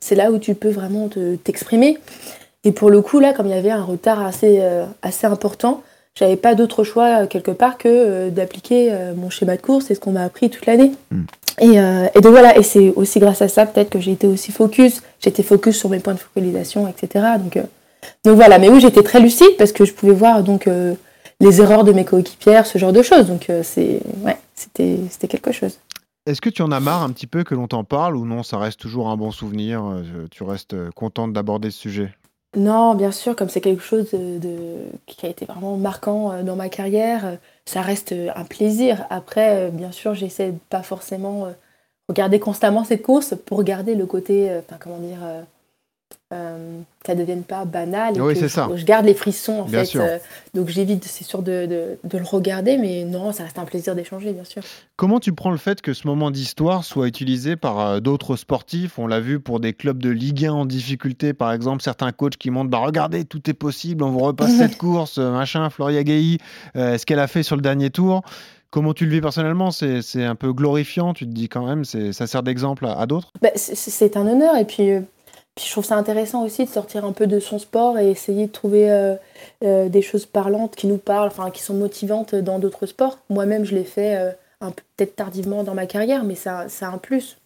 c'est là où tu peux vraiment t'exprimer. Et pour le coup, là, comme il y avait un retard assez, euh, assez important, j'avais pas d'autre choix euh, quelque part que euh, d'appliquer mon schéma de course, c'est ce qu'on m'a appris toute l'année. Hmm. Et, et, donc voilà, et c'est aussi grâce à ça peut-être que j'ai été aussi focus, j'étais focus sur mes points de focalisation, etc. Donc, donc voilà, mais oui, j'étais très lucide parce que je pouvais voir donc les erreurs de mes coéquipières, ce genre de choses. Donc c'est ouais, c'était quelque chose. Est-ce que tu en as marre un petit peu que l'on t'en parle ou non Ça reste toujours un bon souvenir. Tu restes contente d'aborder ce sujet? Non, bien sûr, comme c'est quelque chose de, qui a été vraiment marquant dans ma carrière, ça reste un plaisir. Après, bien sûr, j'essaie de pas forcément regarder constamment cette course pour garder le côté, enfin comment dire, euh, ça ne devienne pas banal. Et oui, c'est ça. Je garde les frissons, en fait. Euh, donc j'évite, c'est sûr, de, de, le regarder, mais non, ça reste un plaisir d'échanger, bien sûr. Comment tu prends le fait que ce moment d'histoire soit utilisé par euh, d'autres sportifs? On l'a vu pour des clubs de Ligue 1 en difficulté, par exemple, certains coachs qui montrent bah, regardez, tout est possible, on vous repasse [LAUGHS] cette course, machin, Floria Gay, ce qu'elle a fait sur le dernier tour? Comment tu le vis personnellement? C'est un peu glorifiant, tu te dis quand même, ça sert d'exemple à, à d'autres? Bah, C'est un honneur, et puis je trouve ça intéressant aussi de sortir un peu de son sport et essayer de trouver euh, euh, des choses parlantes qui nous parlent, enfin qui sont motivantes dans d'autres sports. Moi-même, je l'ai fait euh, peut-être tardivement dans ma carrière, mais ça, ça a un plus.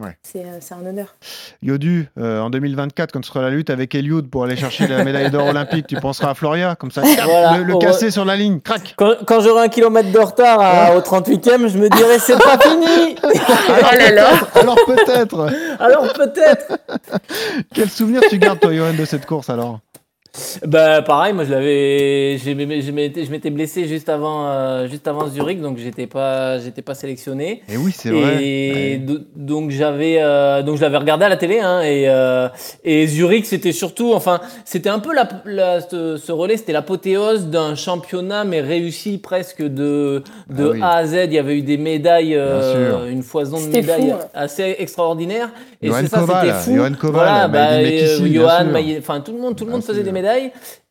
Ouais. C'est un honneur. Yodu, en 2024, quand tu seras à la lutte avec Eliud pour aller chercher la médaille d'or olympique, tu penseras à Floria, comme ça, [LAUGHS] le, casser sur la ligne, crac. Quand, quand j'aurai un kilomètre de retard au 38e, je me dirai c'est pas fini. alors, [LAUGHS] oh là là. alors peut-être. Alors peut-être. Quel souvenir tu gardes, toi, Johan, de cette course alors? Bah pareil, moi je l'avais, je m'étais blessé juste avant, euh, juste avant Zurich, donc j'étais pas, j'étais pas sélectionné. Et oui, c'est vrai. Et donc j'avais, euh, donc je l'avais regardé à la télé, hein, et, euh, et Zurich c'était surtout, enfin c'était un peu la, ce, relais, c'était l'apothéose d'un championnat mais réussi presque de de ah A à Z. Il y avait eu des médailles, une foison de médailles assez extraordinaire. Et c'est ça, c'était fou. Johan Koval, voilà, bah, Johan, enfin tout le monde, tout le monde faisait des médailles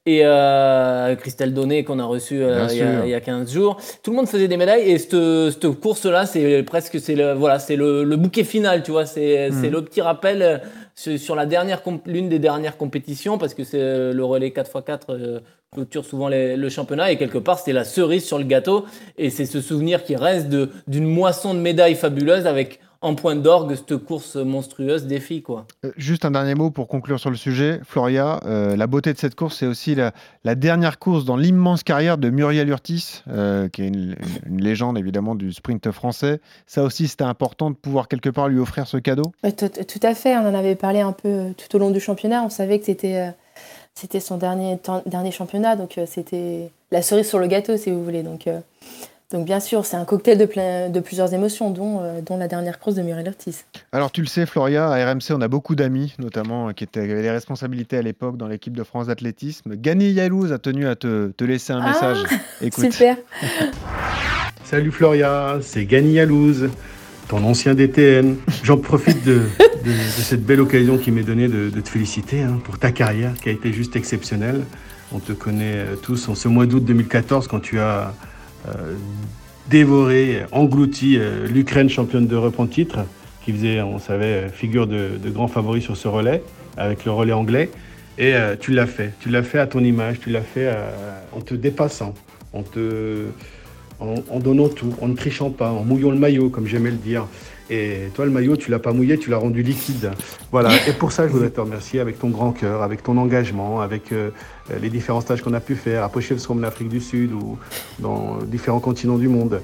et euh, Christelle Donné qu'on a reçu euh, il, y a, 15 jours. Tout le monde faisait des médailles et cette, cette course-là, c'est presque c'est le, voilà, c'est le, le, bouquet final, tu vois. C'est mm. le petit rappel euh, sur la dernière l'une des dernières compétitions parce que c'est le relais 4x4 clôture souvent le championnat et quelque part c'était la cerise sur le gâteau et c'est ce souvenir qui reste d'une moisson de médailles fabuleuses avec en point d'orgue cette course monstrueuse des filles. Quoi. Euh, juste un dernier mot pour conclure sur le sujet. Floria, euh, la beauté de cette course, c'est aussi la, dernière course dans l'immense carrière de Muriel Urtis, euh, qui est une, légende évidemment du sprint français. Ça aussi, c'était important de pouvoir quelque part lui offrir ce cadeau tout, à fait, on en avait parlé un peu tout au long du championnat. On savait que c'était, c'était son dernier, dernier championnat, donc c'était la cerise sur le gâteau, si vous voulez. Donc donc bien sûr, c'est un cocktail de, plein, de plusieurs émotions, dont, euh, dont, la dernière course de Muriel Ortiz. Alors tu le sais, Floria, à RMC, on a beaucoup d'amis, notamment euh, qui, étaient, avaient des responsabilités à l'époque dans l'équipe de France d'athlétisme. Gany Yalouz a tenu à te, te laisser un ah, message. [LAUGHS] Écoute. Super. [LAUGHS] Salut Floria, c'est Gany Yalouz, ton ancien DTN. J'en profite de, de, cette belle occasion qui m'est donnée de, te féliciter hein, pour ta carrière qui a été juste exceptionnelle. On te connaît euh, tous en ce mois d'août 2014 quand tu as dévoré, englouti euh, l'Ukraine championne d'Europe en titre, qui faisait, on savait, figure de, grand favori sur ce relais, avec le relais anglais. Et euh, tu l'as fait. Tu l'as fait à ton image, tu l'as fait en te dépassant, en, te, en, donnant tout, en ne trichant pas, en mouillant le maillot, comme j'aimais le dire. Et toi, le maillot, tu l'as pas mouillé, tu l'as rendu liquide. Voilà. [LAUGHS] Et pour ça, je voudrais te remercier avec ton grand cœur, avec ton engagement, avec euh, les différents stages qu'on a pu faire à Pochevstrom, l'Afrique du Sud ou dans différents continents du monde.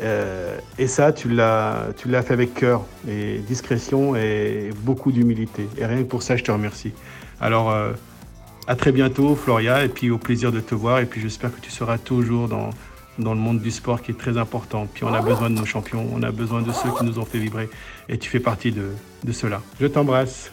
Euh, et ça, tu l'as, tu l'as fait avec cœur et discrétion et beaucoup d'humilité. Et rien que pour ça, je te remercie. Alors, euh, à très bientôt, Floria, et puis au plaisir de te voir. Et puis j'espère que tu seras toujours dans dans le monde du sport qui est très important. Puis on a besoin de nos champions, on a besoin de ceux qui nous ont fait vibrer. Et tu fais partie de, de cela. Je t'embrasse.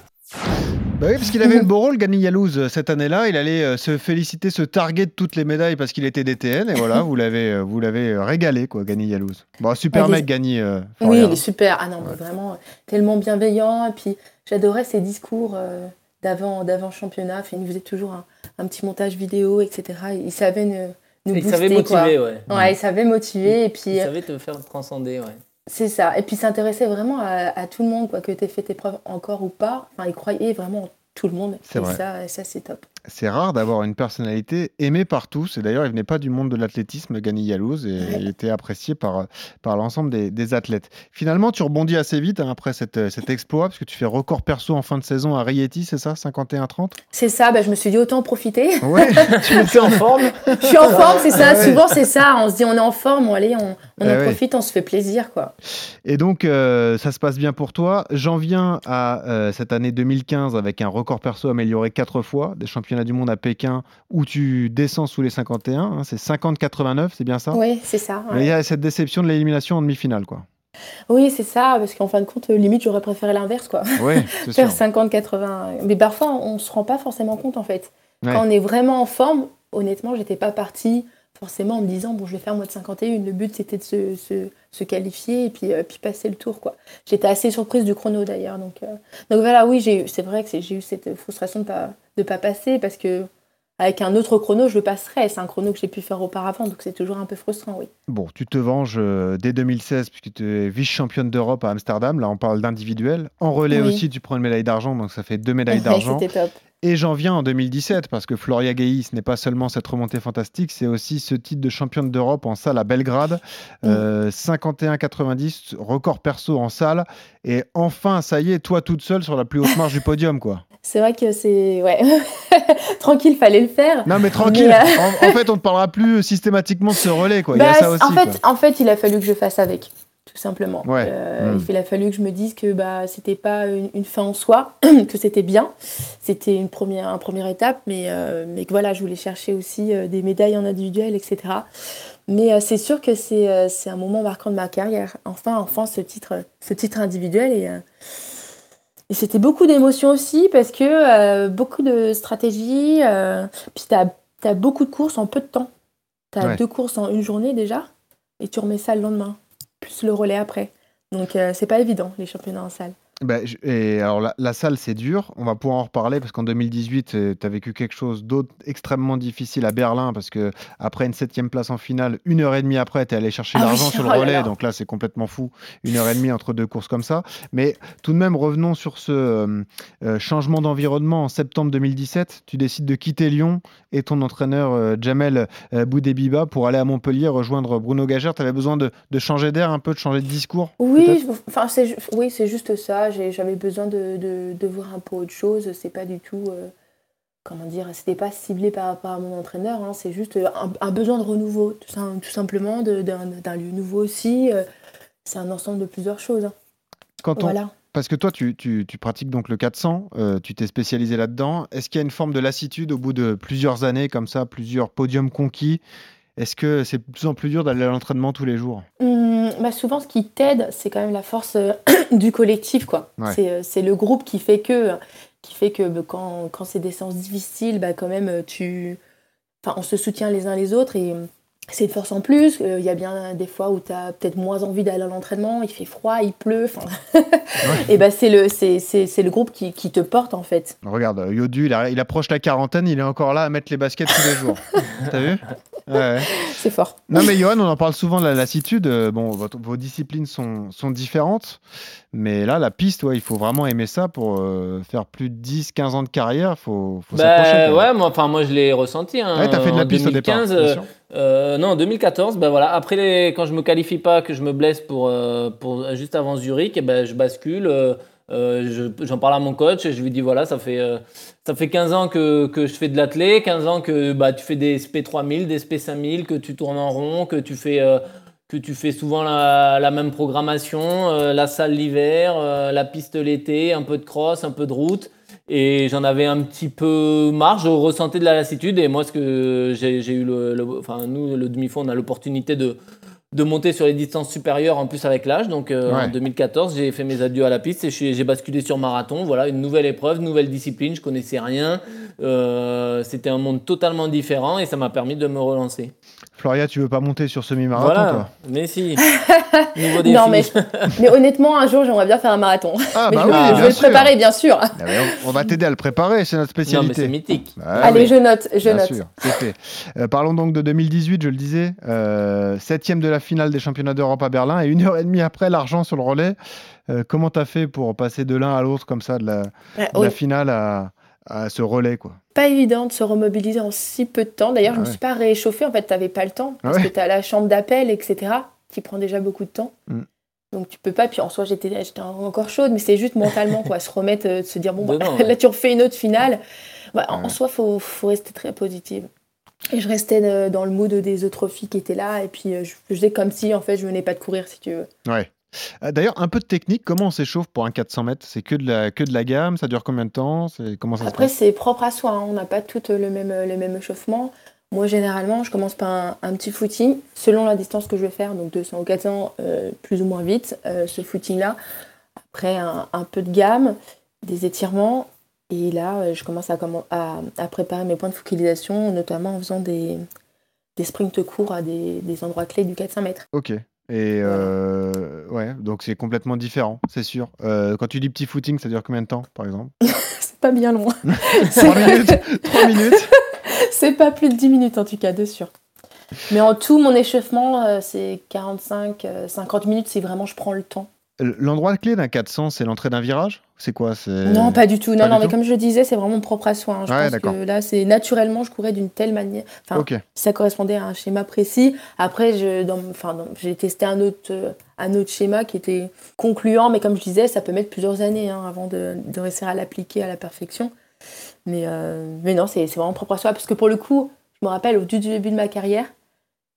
Bah oui, parce qu'il avait le beau rôle, Gani Yalouz, euh, cette année-là. Il allait euh, se féliciter, se targuer de toutes les médailles parce qu'il était DTN. Et voilà, [LAUGHS] vous l'avez, euh, vous l'avez régalé, quoi, Gani Yalouz. Bon, super mec, Gani. oui, il est super. Ah non, vraiment tellement bienveillant. Et puis, j'adorais ses discours d'avant, d'avant championnat. il nous faisait toujours un, un, petit montage vidéo, etc. Il savait il savait motiver, ouais. Ouais, il savait motiver et puis. Il savait te faire transcender, ouais. C'est ça. Et puis s'intéressait vraiment à, tout le monde, quoi, que tu aies fait tes preuves encore ou pas. Enfin, il croyait vraiment en tout le monde. C'est vrai. ça, ça c'est top. C'est rare d'avoir une personnalité aimée par tous. Et d'ailleurs, il venait pas du monde de l'athlétisme, Gani Yalouz, et il était apprécié par, par l'ensemble des, athlètes. Finalement, tu rebondis assez vite hein, après cette, cet exploit, parce que tu fais record perso en fin de saison à Rieti, c'est ça 51-30 C'est ça, bah, je me suis dit autant en profiter. Ouais, [LAUGHS] tu es en forme Je suis en forme, c'est ça. Souvent, c'est ça. On se dit, on est en forme, bon, allez, on, on en eh profite, on se fait plaisir. quoi. Et donc, euh, ça se passe bien pour toi. J'en viens à euh, cette année 2015 avec un record perso amélioré quatre fois, des championnats du monde à Pékin où tu descends sous les 51. Hein, c'est 50-89, c'est bien ça? Oui, c'est ça. Mais il y a cette déception de l'élimination en demi-finale, quoi. Oui, c'est ça, parce qu'en fin de compte, limite, j'aurais préféré l'inverse, quoi. Oui, [LAUGHS] Faire 50-80. Mais parfois, on ne se rend pas forcément compte, en fait. Quand on est vraiment en forme, honnêtement, j'étais pas partie forcément en me disant bon je vais faire moi de 51 le but c'était de se, se, qualifier et puis, euh, puis passer le tour quoi. J'étais assez surprise du chrono d'ailleurs. Donc euh, donc voilà oui c'est vrai que j'ai eu cette frustration de pas de pas passer parce que avec un autre chrono, je le passerai. C'est un chrono que j'ai pu faire auparavant, donc c'est toujours un peu frustrant, oui. Bon, tu te venges euh, dès 2016, puisque tu es vice-championne d'Europe à Amsterdam. Là, on parle d'individuel. En relais aussi, tu prends une médaille d'argent, donc ça fait deux médailles [LAUGHS] d'argent. C'était top. Et j'en viens en 2017 parce que Floria Gay, ce n'est pas seulement cette remontée fantastique, c'est aussi ce titre de championne d'Europe en salle à Belgrade, 51-90, mm. euh, record perso en salle. Et enfin, ça y est, toi toute seule sur la plus haute marche du podium, quoi. C'est vrai que c'est ouais [LAUGHS] tranquille, fallait le faire. Non mais tranquille. Euh, en, fait, on ne parlera plus systématiquement de ce relais, quoi. il y a bah, ça aussi, en fait, en fait, il a fallu que je fasse avec tout simplement. Euh, hmm. Il a fallu que je me dise que bah, c'était pas une, fin en soi, [CLEARS THROAT] que c'était bien. C'était une première, une première étape, mais, euh, mais que voilà, je voulais chercher aussi des médailles en individuel, etc. Mais c'est sûr que c'est un moment marquant de ma carrière. Enfin, enfin ce titre, ce titre individuel. Et, et c'était beaucoup d'émotions aussi, parce que beaucoup de stratégies. puis tu as, beaucoup de courses en peu de temps. Tu as deux courses en une journée déjà, et tu remets ça le lendemain plus le relais après. Donc euh, c'est pas évident les championnats en salle. Bah, et alors la, salle c'est dur, on va pouvoir en reparler parce qu'en 2018 tu as vécu quelque chose d'autre extrêmement difficile à Berlin parce que après une septième place en finale, une heure et demie après tu es allé chercher ah l'argent sur le oh relais, donc là c'est complètement fou, une heure et demie entre deux courses comme ça. Mais tout de même revenons sur ce euh, euh, changement d'environnement en septembre 2017, tu décides de quitter Lyon et ton entraîneur euh, Jamel Boudébiba pour aller à Montpellier rejoindre Bruno Gagère. Tu avais besoin de, de changer d'air un peu, de changer de discours Oui, enfin, oui c'est juste ça j'avais besoin de, de, voir un peu autre chose. C'est pas du tout, euh, comment dire, c'était pas ciblé par rapport à mon entraîneur. Hein. C'est juste un, besoin de renouveau, tout, tout simplement, d'un lieu nouveau aussi. Euh. c'est un ensemble de plusieurs choses. Hein. Quand on... Parce que toi, tu, tu, tu, pratiques donc le 400, euh, tu t'es spécialisé là-dedans. Est-ce qu'il y a une forme de lassitude au bout de plusieurs années comme ça, plusieurs podiums conquis est-ce que c'est de plus en plus dur d'aller à l'entraînement tous les jours? Mmh, bah Souvent, ce qui t'aide, c'est quand même la force euh, [CLEARS THROAT] du collectif. quoi. Euh, c'est le groupe qui fait que, qui fait que bah, quand, quand c'est des séances difficiles, bah, quand même, euh, tu... enfin, on se soutient les uns les autres et c'est une force en plus. Il y a bien des fois où tu as peut-être moins envie d'aller à l'entraînement, il fait froid, il pleut. [LAUGHS] et bah, c'est le, c'est, le groupe qui, qui, te porte en fait. Regarde, Yodu, il, il, approche la quarantaine, il est encore là à mettre les baskets tous les jours. [LAUGHS] T'as vu? C'est fort. Non, mais Johan, on en parle souvent de la lassitude. Euh, bon, vos disciplines sont, sont, différentes, mais là, la piste, ouais, il faut vraiment aimer ça pour euh, faire plus de 10, 15 ans de carrière. Faut, faut bah, Ouais, moi, enfin, moi, je l'ai ressenti. Hein, ouais, t'as fait de la piste 2015, au départ. Euh, non, en 2014, ben voilà. Après, quand je me qualifie pas, que je me blesse pour, pour juste avant Zurich, eh ben, je bascule. j'en parle à mon coach et je lui dis voilà, ça fait ça fait 15 ans que, que je fais de l'athlé, 15 ans que bah, tu fais des SP3000, des SP5000, que tu tournes en rond, que tu fais, euh, que tu fais souvent la, la même programmation, euh, la salle l'hiver, euh, la piste l'été, un peu de cross, un peu de route. Et j'en avais un petit peu marre, je ressentais de la lassitude. Et moi, ce que j'ai eu, le, enfin, nous, le demi-fond, on a l'opportunité de, de monter sur les distances supérieures en plus avec l'âge. Donc euh, en 2014, j'ai fait mes adieux à la piste et j'ai basculé sur marathon. Voilà, une nouvelle épreuve, nouvelle discipline. Je connaissais rien. Euh, C'était un monde totalement différent et ça m'a permis de me relancer. Floria, tu veux pas monter sur semi-marathon voilà. toi Mais si. [LAUGHS] Nouveau défi. Non, mais, mais honnêtement, un jour, j'aimerais bien faire un marathon. Ah, mais bah je, oui, je vais le préparer, bien sûr. Ah, on va t'aider à le préparer, c'est notre spécialité. Non, mais c'est mythique. Bah Allez, je note, je bien note. Sûr, fait. Euh, parlons donc de 2018, je le disais, euh, septième de la finale des championnats d'Europe à Berlin et une heure et demie après l'argent sur le relais. Euh, comment tu as fait pour passer de l'un à l'autre comme ça, de la, de la finale à, à ce relais quoi? Pas évident de se remobiliser en si peu de temps. D'ailleurs, je ne me suis pas réchauffée. En fait, tu n'avais pas le temps parce que tu as la chambre d'appel, etc., qui prend déjà beaucoup de temps. Mm. Donc tu peux pas. Puis en soi, j'étais encore chaude, mais c'est juste mentalement quoi, [LAUGHS] se remettre, de se dire bon, bah, [LAUGHS] là tu refais une autre finale. Bah, en soi, faut, faut rester très positive. Et je restais euh, dans le mood des autres filles qui étaient là, et puis euh, je faisais comme si en fait je venais pas de courir, si tu veux. Ouais. Euh, d'ailleurs, un peu de technique, comment on s'échauffe pour un 400 mètres? C'est que de, la, que de la gamme? Ça dure combien de temps? Comment ça Après, c'est propre à soi, hein. on n'a pas tout le même, le même échauffement. Moi, généralement, je commence par un, petit footing, selon la distance que je vais faire, donc 200 ou 400, plus ou moins vite, ce footing-là. Après, un, un, peu de gamme, des étirements, et là, euh, je commence à, à, préparer mes points de focalisation, notamment en faisant des, des sprints courts à des, endroits clés du 400 mètres. Ok. Et euh, ouais, donc c'est complètement différent, c'est sûr. Euh, quand tu dis petit footing, ça dure combien de temps, par exemple? [LAUGHS] C'est pas bien loin. [LAUGHS] [LAUGHS] 3 minutes? 3 minutes? C'est pas plus de 10 minutes en tout cas, de sûr. Mais en tout, mon échauffement, c'est 45-50 minutes si vraiment je prends le temps. L'endroit clé d'un 400, c'est l'entrée d'un virage? C'est quoi? Non, pas du tout. Non, non, mais comme je le disais, c'est vraiment propre à soi. Hein. Je pense que là, c'est naturellement, je courais d'une telle manière. Enfin, ça correspondait à un schéma précis. Après, enfin, j'ai testé un autre, euh, un autre schéma qui était concluant, mais comme je disais, ça peut mettre plusieurs années hein, avant de, de, réussir à l'appliquer à la perfection. Mais, euh, mais non, c'est vraiment propre à soi. Parce que pour le coup, je me rappelle, au début de ma carrière,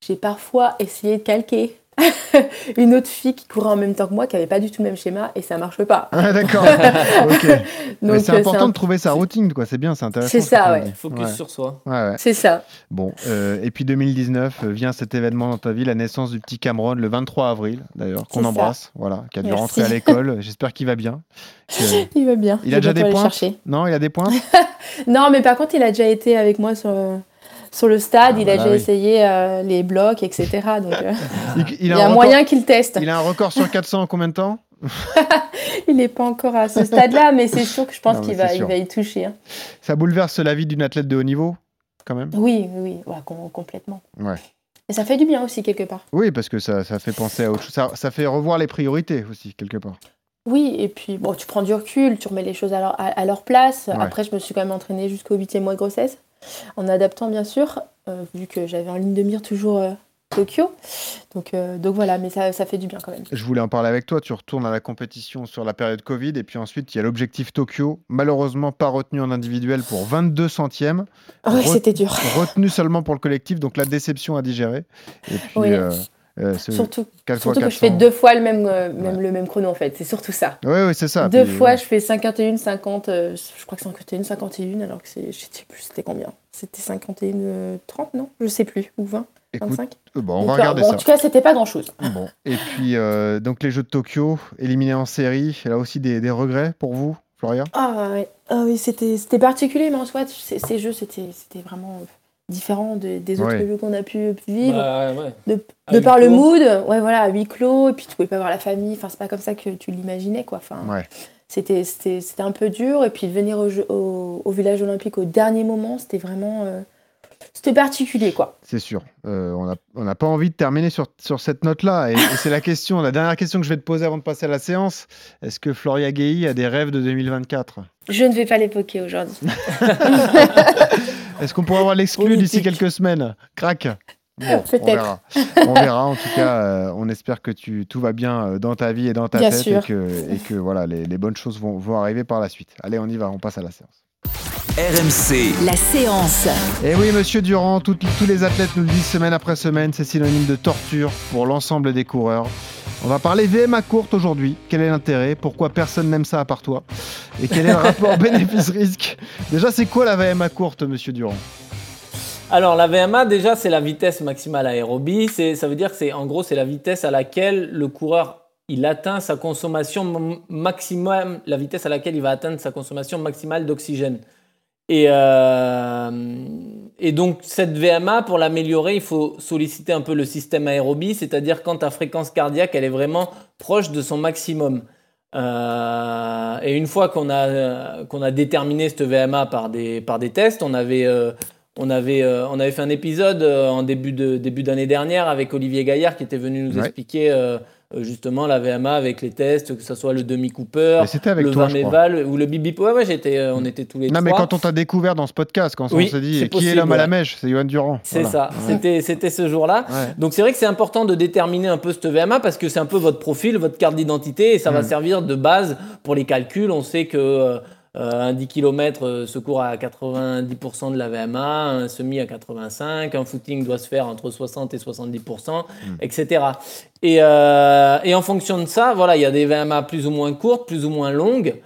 j'ai parfois essayé de calquer [LAUGHS] une autre fille qui courait en même temps que moi, qui avait pas du tout le même schéma, et ça marche pas. Ah, d'accord. [LAUGHS] c'est euh, important de trouver sa routine, quoi. C'est bien, c'est intéressant. C'est ça, ouais. Focus sur soi. c'est ça. Bon, euh, et puis 2019 euh, vient cet événement dans ta vie, la naissance du petit Cameron, le 23 avril, d'ailleurs, qu'on embrasse, voilà, qui a dû rentrer à l'école. [LAUGHS] J'espère qu'il va bien. il va bien. Il a déjà des points. Non, il a des points. non, mais par contre, il a déjà été avec moi sur sur le stade, ah, il a déjà essayé euh, les blocs, etc. Donc, euh, [LAUGHS] il, y a, moyen qu'il teste. Il a un record sur [LAUGHS] 400 en combien de temps? [LAUGHS] Il n'est pas encore à ce stade-là, mais c'est sûr que je pense qu'il va, il va y toucher. Hein. Ça bouleverse la vie d'une athlète de haut niveau, quand même Oui, oui, complètement. Ouais. Et ça fait du bien aussi, quelque part. Oui, parce que ça, ça fait penser à autre chose. Ça, ça, fait revoir les priorités aussi, quelque part. Oui, et puis bon, tu prends du recul, tu remets les choses à leur, à, leur place. Après, je me suis quand même entraînée jusqu'au huitième mois de grossesse en adaptant bien sûr, euh, vu que j'avais en ligne de mire toujours euh, Tokyo. Donc, euh, donc voilà, mais ça, ça, fait du bien quand même. Je voulais en parler avec toi. Tu retournes à la compétition sur la période Covid et puis ensuite il y a l'objectif Tokyo, malheureusement pas retenu en individuel pour 22 centièmes. Oui, c'était dur. Retenu seulement pour le collectif, donc la déception à digérer. Et puis, oui. Euh, surtout, surtout que je fais deux fois le même, euh, même, le même chrono en fait, c'est surtout ça. Oui, oui, c'est ça. Deux fois, je fais 51, 50, euh, je crois que 51, 51, alors que je sais plus c'était combien. C'était 51, 30, non? Je sais plus, ou 20 25 bon, on va regarder ça. En tout cas, c'était pas grand chose. Bon. Et puis, donc les Jeux de Tokyo, éliminés en série, là aussi des, des regrets pour vous, Floria Ah, ouais. ah oui, c'était particulier, mais en soi, ces jeux, c'était vraiment différent des autres jeux qu'on a pu vivre. Bah, de, par le mood, ouais, voilà, à huis clos, et puis tu pouvais pas voir la famille, enfin, c'est pas comme ça que tu l'imaginais, quoi. Enfin, c'était, c'était, un peu dur, et puis venir au, au, village olympique au dernier moment, c'était vraiment. Euh, c'était particulier, quoi. C'est sûr. Euh, on n'a pas envie de terminer sur, sur cette note-là. Et, c'est la question, la dernière question que je vais te poser avant de passer à la séance. Est-ce que Floria Gay a des rêves de 2024 Je ne vais pas l'évoquer aujourd'hui. [LAUGHS] Est-ce qu'on pourra avoir l'exclu d'ici quelques semaines? Crac [LAUGHS] Peut-être. On verra. on verra. En tout cas, euh, on espère que tu, tout va bien euh, dans ta vie et dans ta tête et que, et que, voilà, les, les bonnes choses vont, vont arriver par la suite. Allez, on y va, on passe à la séance. RMC. La séance. Et eh oui, monsieur Durand, tous les athlètes nous le disent semaine après semaine, c'est synonyme de torture pour l'ensemble des coureurs. On va parler VMA courte aujourd'hui. Quel est l'intérêt? Pourquoi personne n'aime ça à part toi? Et quel est le rapport [LAUGHS] bénéfice-risque? Déjà, c'est quoi la VMA courte, monsieur Durand? Alors la VMA déjà c'est la vitesse maximale aérobie, ça veut dire que c'est en gros c'est la vitesse à laquelle le coureur il atteint sa consommation maximum, la vitesse à laquelle il va atteindre sa consommation maximale d'oxygène. Et, euh, et donc cette VMA, pour l'améliorer, il faut solliciter un peu le système aérobie, c'est-à-dire quand ta fréquence cardiaque, elle est vraiment proche de son maximum. Euh, et une fois qu'on a, qu'on a déterminé cette VMA par des, par des tests, on avait, euh, on, avait, on avait fait un épisode en début, de, début d'année dernière avec Olivier Gaillard qui était venu nous expliquer justement la VMA avec les tests, que ce soit le demi Cooper, le toi, ou le Bibi. Ouais, ouais, j'étais, on était tous les non, trois. Non, mais quand on t'a découvert dans ce podcast, quand on s'est dit qui est l'homme à la mèche, c'est Johan Durand. C'est ça. C'était, c'était ce jour-là. Donc c'est vrai que c'est important de déterminer un peu cette VMA parce que c'est un peu votre profil, votre carte d'identité et ça va mm. servir de base pour les calculs. On sait que euh, un 10 km euh, se court à 90% de la VMA, un semi à 85, un footing doit se faire entre 60 et 70%, etc. Et, euh, et, en fonction de ça, voilà, il y a des VMA plus ou moins courtes, plus ou moins longues.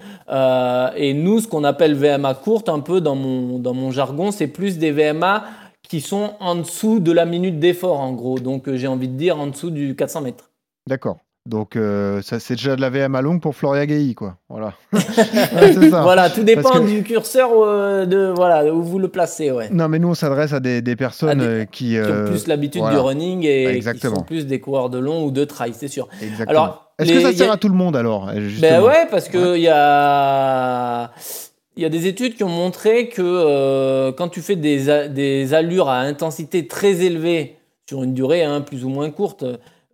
et nous, ce qu'on appelle VMA courte, un peu dans mon, dans mon jargon, c'est plus des VMA qui sont en dessous de la minute d'effort, en gros. Donc, j'ai envie de dire en dessous du 400 mètres. D'accord. Donc, euh, ça, c'est déjà de la VM à longue pour Floria Gay, quoi. Voilà. [LAUGHS] Voilà, tout dépend du curseur euh, de, voilà, où vous le placez, ouais. Non, mais nous, on s'adresse à des, personnes euh, qui, qui, ont plus l'habitude du running et qui sont plus des coureurs de long ou de trail, c'est sûr. Exactement. Alors, Est-ce que ça sert à tout le monde, alors Ben ouais, parce qu'il il y a... Il y a des études qui ont montré que quand tu fais des, des allures à intensité très élevée sur une durée hein, plus ou moins courte,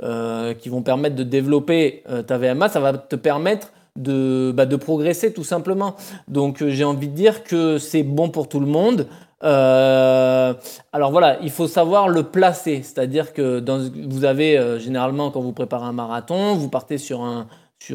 euh, qui vont permettre de développer euh, ta VMA, ça va te permettre de, bah, progresser tout simplement. Donc euh, j'ai envie de dire que c'est bon pour tout le monde. alors voilà, il faut savoir le placer, c'est-à-dire que vous avez généralement quand vous préparez un marathon, vous partez sur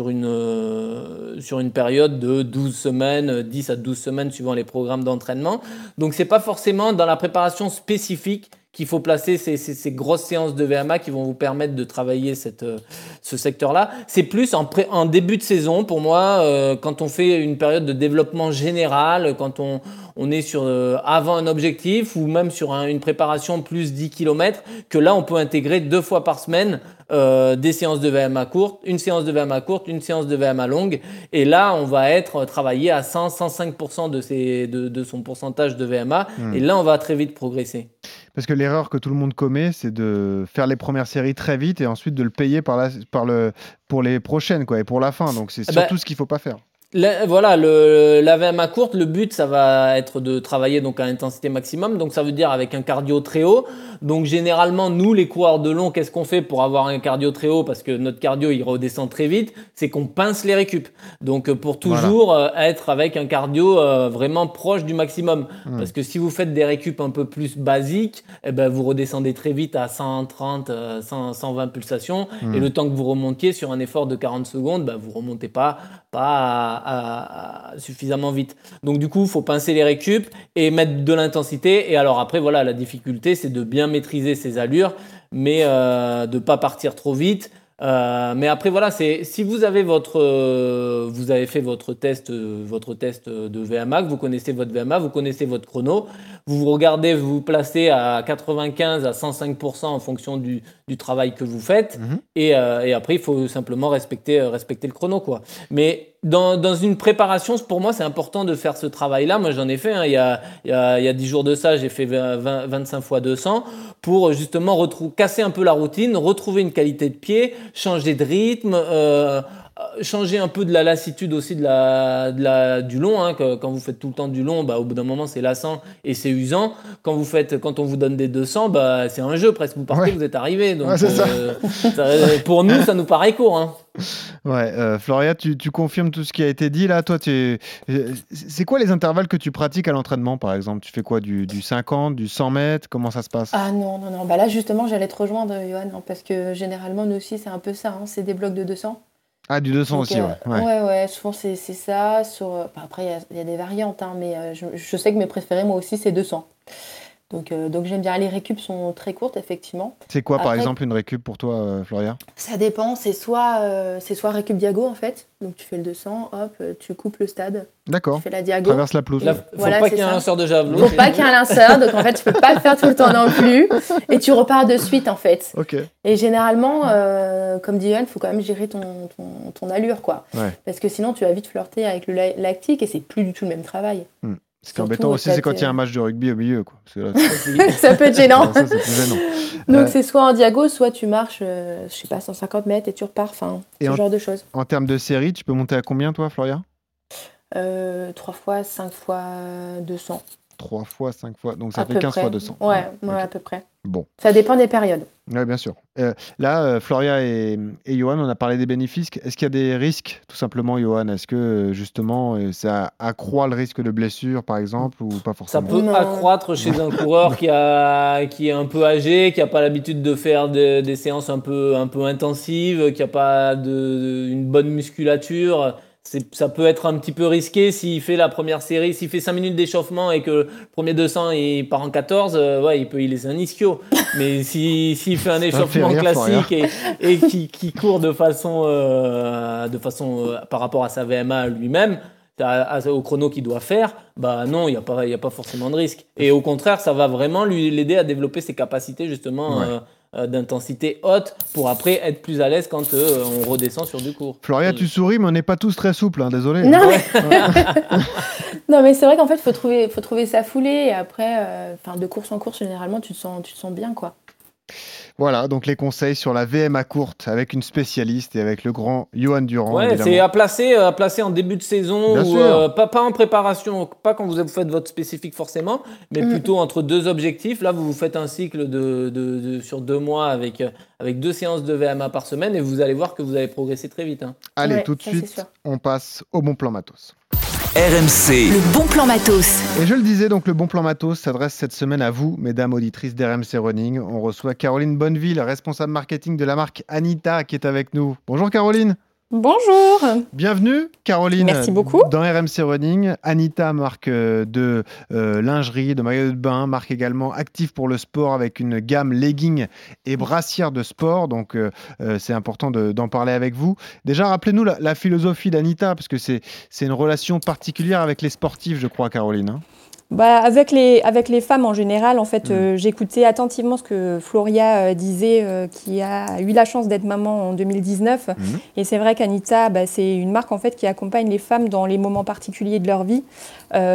une période de 12 semaines, 10 à 12 semaines suivant les programmes d'entraînement. Donc c'est pas forcément dans la préparation spécifique qu'il faut placer ces, ces, grosses séances de VMA qui vont vous permettre de travailler cette, euh, ce secteur-là. C'est plus en, en, début de saison pour moi, euh, quand on fait une période de développement général, quand on, on est sur euh, avant un objectif ou même sur une préparation plus 10 km, que là on peut intégrer deux fois par semaine euh, des séances de VMA courtes, une séance de VMA courte, une séance de VMA longue. Et là, on va être travaillé à 100, 105% de, ses, de, de, son pourcentage de VMA. Hmm. Et là, on va très vite progresser. Parce que l'erreur que tout le monde commet, c'est de faire les premières séries très vite et ensuite de le payer par la, par le, pour les prochaines quoi, et pour la fin. Donc c'est eh ben, surtout ce qu'il ne faut pas faire voilà, le, la VMA courte, le but, ça va être de travailler donc à intensité maximum. Donc, ça veut dire avec un cardio très haut. Donc, généralement, nous, les coureurs de long, qu'est-ce qu'on fait pour avoir un cardio très haut? Parce que notre cardio, il redescend très vite. C'est qu'on pince les récup. Donc, pour toujours euh, être avec un cardio euh, vraiment proche du maximum. Hmm. Parce que si vous faites des récup un peu plus basiques, eh ben, vous redescendez très vite à 130, 120 pulsations. Hmm. Et le temps que vous remontiez sur un effort de 40 secondes, ben, vous remontez pas, pas à suffisamment vite. Donc du coup, il faut pincer les récup et mettre de l'intensité. Et alors après, voilà, la difficulté, c'est de bien maîtriser ses allures, mais euh, de pas partir trop vite. Euh, mais après voilà, c'est si vous avez votre, euh, vous avez fait votre test, votre test de VMA, vous connaissez votre VMA, vous connaissez votre chrono, vous vous regardez, vous vous placez à 95 à 105% en fonction du, du, travail que vous faites, mhm. et, et, après il faut simplement respecter, respecter le chrono quoi. Mais dans, une préparation, pour moi, c'est important de faire ce travail-là. Moi, j'en ai fait. Hein. Il, y a, il, y a, il, y a, 10 jours de ça, j'ai fait 20, 25 fois 200 pour justement casser un peu la routine, retrouver une qualité de pied, changer de rythme, euh, changer un peu de la lassitude aussi de la, de la du long. Hein, quand vous faites tout le temps du long, bah, au bout d'un moment, c'est lassant et c'est usant. Quand, vous faites, quand on vous donne des 200, bah, c'est un jeu presque. Vous partez, vous êtes arrivé. Donc, euh, pour nous, ça nous paraît court. Hein. Ouais, euh, Floria, tu, tu, confirmes tout ce qui a été dit là? Toi, tu c'est quoi les intervalles que tu pratiques à l'entraînement, par exemple? Tu fais quoi? Du, du, 50, du 100 mètres? Comment ça se passe? Ah non, non, non. Bah là, justement, j'allais te rejoindre, Johan, hein, parce que généralement, nous aussi, c'est un peu ça. Hein, c'est des blocs de 200. Ah, du 200 aussi, euh, ouais. ouais. ouais. souvent c'est ça. Sur, euh, après, il y, a des variantes, hein, mais euh, je, je, sais que mes préférés, moi aussi, c'est 200. Donc, euh, donc j'aime bien. Les récup sont très courtes, effectivement. C'est quoi, par exemple, une récup pour toi, euh, Floria? Ça dépend. C'est soit, euh, c'est soit récup diago, en fait. Donc, tu fais le 200, hop, tu coupes le stade. D'accord. Tu fais la diago. Traverse la pelouse. Il faut pas qu'il y ait un lanceur de javelot. Faut pas qu'il y ait un lanceur. donc, en fait, tu peux pas le faire tout le temps non plus. Et tu repars de suite, en fait. Ok. Et généralement, comme dit Yann, il faut quand même gérer ton, ton, allure, quoi. Parce que sinon, tu vas vite flirter avec le lactique et c'est plus du tout le même travail. Hmm. Ce qui est embêtant aussi, c'est quand il y a un match de rugby au milieu. Quoi. [LAUGHS] ça peut être gênant. ça, gênant. [LAUGHS] Donc, euh, c'est soit en diago, soit tu marches, euh, je sais pas, 150 mètres et tu repars. Enfin, ce genre de choses. En termes de série, tu peux monter à combien, toi, Floria? Euh, 3 fois, 5 fois 200. 3 fois, 5 fois. Donc ça fait 15 fois 200. Ouais, ouais, à peu près. Bon. Ça dépend des périodes. Oui, bien sûr. Euh, là, euh, Floria et, et, Johan, on a parlé des bénéfices. Est-ce qu'il y a des risques, tout simplement, Johan? Est-ce que, euh, justement, ça accroît le risque de blessure, par exemple, ou pas forcément? Ça peut accroître chez un coureur qui, a, qui est un peu âgé, qui n'a pas l'habitude de faire des séances un peu, un peu intensives, qui n'a pas de, une bonne musculature ça peut être un petit peu risqué s'il fait la première série, s'il fait 5 minutes d'échauffement et que le premier 200 il part en 14, euh, ouais, il peut y laisser un ischio. [LAUGHS] Mais s'il fait un échauffement classique et, et qui, qui, court de façon, euh, de façon euh, par rapport à sa VMA lui-même, au chrono qu'il doit faire, bah non, il n'y a, pas, a pas forcément de risque. Et au contraire, ça va vraiment lui l'aider à développer ses capacités justement. D'intensité haute pour après être plus à l'aise quand euh, on redescend sur du court. Floria, tu souris, mais on n'est pas tous très souples, hein, désolé. Non, mais, [LAUGHS] non, mais c'est vrai qu'en fait, il faut trouver, faut trouver sa foulée et après, euh, de course en course, généralement, tu te sens, tu te sens bien. quoi. Voilà, donc les conseils sur la VMA courte avec une spécialiste et avec le grand Johan Durand. Ouais, c'est à placer, à placer en début de saison, ou, euh, pas, pas, en préparation, pas quand vous faites votre spécifique forcément, mais mm. plutôt entre deux objectifs. Là, vous vous faites un cycle de, de, sur deux mois avec, euh, avec deux séances de VMA par semaine et vous allez voir que vous allez progresser très vite. Hein. Allez, tout de suite, on passe au bon plan matos. RMC. Le bon plan matos. Et je le disais, donc le bon plan matos s'adresse cette semaine à vous, mesdames auditrices d'RMC Running. On reçoit Caroline Bonneville, responsable marketing de la marque Anita, qui est avec nous. Bonjour Caroline. Bonjour. Bienvenue, Caroline. Merci beaucoup. Dans RMC Running, Anita, marque euh, de euh, lingerie, de maillot de bain, marque également active pour le sport avec une gamme leggings et brassière de sport. Donc, euh, c'est important d'en parler avec vous. Déjà, rappelez-nous la, philosophie d'Anita, parce que c'est une relation particulière avec les sportifs, je crois, Caroline. Hein bah, avec, les, avec les femmes en général, en fait, mm. euh, j'écoutais attentivement ce que Floria euh, disait, euh, qui a eu la chance d'être maman en 2019. Mm. Et c'est vrai qu'Anita, bah, c'est une marque en fait qui accompagne les femmes dans les moments particuliers de leur vie,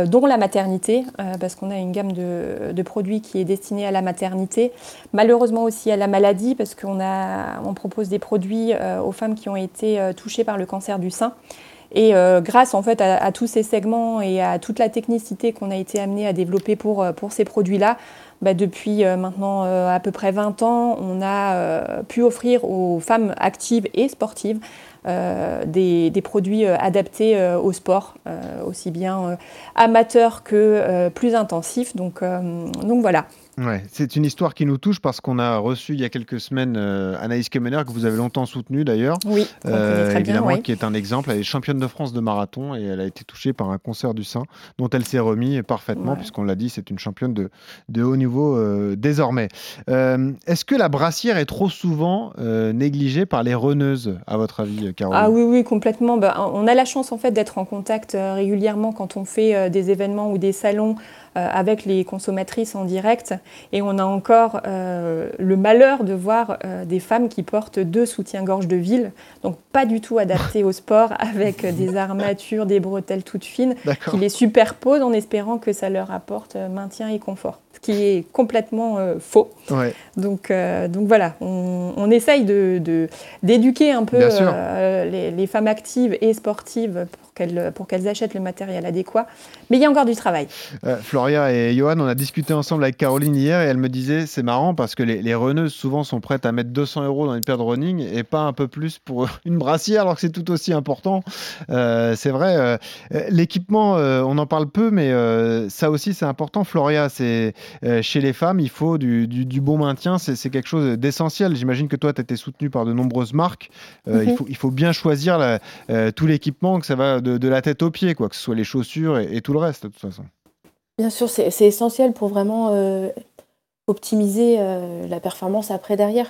dont la maternité, parce qu'on a une gamme de, de, produits qui est destinée à la maternité, malheureusement aussi à la maladie, parce qu'on on propose des produits aux femmes qui ont été touchées par le cancer du sein. Et euh, grâce en fait à, tous ces segments et à toute la technicité qu'on a été amené à développer pour, euh, pour ces produits-là, bah, depuis euh, maintenant à peu près 20 ans, on a pu offrir aux femmes actives et sportives des, des, produits adaptés au sport, aussi bien amateurs que plus intensifs. Donc, donc voilà. Ouais, c'est une histoire qui nous touche parce qu'on a reçu il y a quelques semaines euh, Anaïs Kemener, que vous avez longtemps soutenue d'ailleurs. Oui, euh, évidemment, qui est un exemple. Elle est championne de France de marathon et elle a été touchée par un cancer du sein dont elle s'est remis parfaitement, puisqu'on l'a dit, c'est une championne de, de haut niveau euh, désormais. Est-ce que la brassière est trop souvent négligée par les reneuses, à votre avis, Caroline? Ah oui, oui, complètement. Bah, on a la chance en fait d'être en contact régulièrement quand on fait des événements ou des salons euh, avec les consommatrices en direct. Et on a encore euh, le malheur de voir euh, des femmes qui portent deux soutiens-gorge de ville, donc pas du tout adaptés au sport, [LAUGHS] avec des armatures, des bretelles toutes fines, qui les superposent en espérant que ça leur apporte maintien et confort qui est complètement faux. Donc, donc voilà, on, essaye d'éduquer de, un peu les, les, femmes actives et sportives pour qu'elles achètent le matériel adéquat. Mais il y a encore du travail. Euh, Floria et Johan, on a discuté ensemble avec Caroline hier et elle me disait c'est marrant parce que les, les reneuses souvent sont prêtes à mettre 200 euros dans une paire de running et pas un peu plus pour [LAUGHS] une brassière alors que c'est tout aussi important. Euh, c'est vrai, euh, l'équipement, on en parle peu, mais ça aussi c'est important. Floria, c'est chez les femmes, il faut du, du, bon maintien, c'est quelque chose d'essentiel. J'imagine que toi, tu as été soutenu par de nombreuses marques. il, mhm. faut, il faut bien choisir tout l'équipement, que ça va de, la tête aux pieds, quoi, que ce soit les chaussures et, tout le reste, de toute façon. Bien sûr, c'est essentiel pour vraiment euh, optimiser euh, la performance après derrière.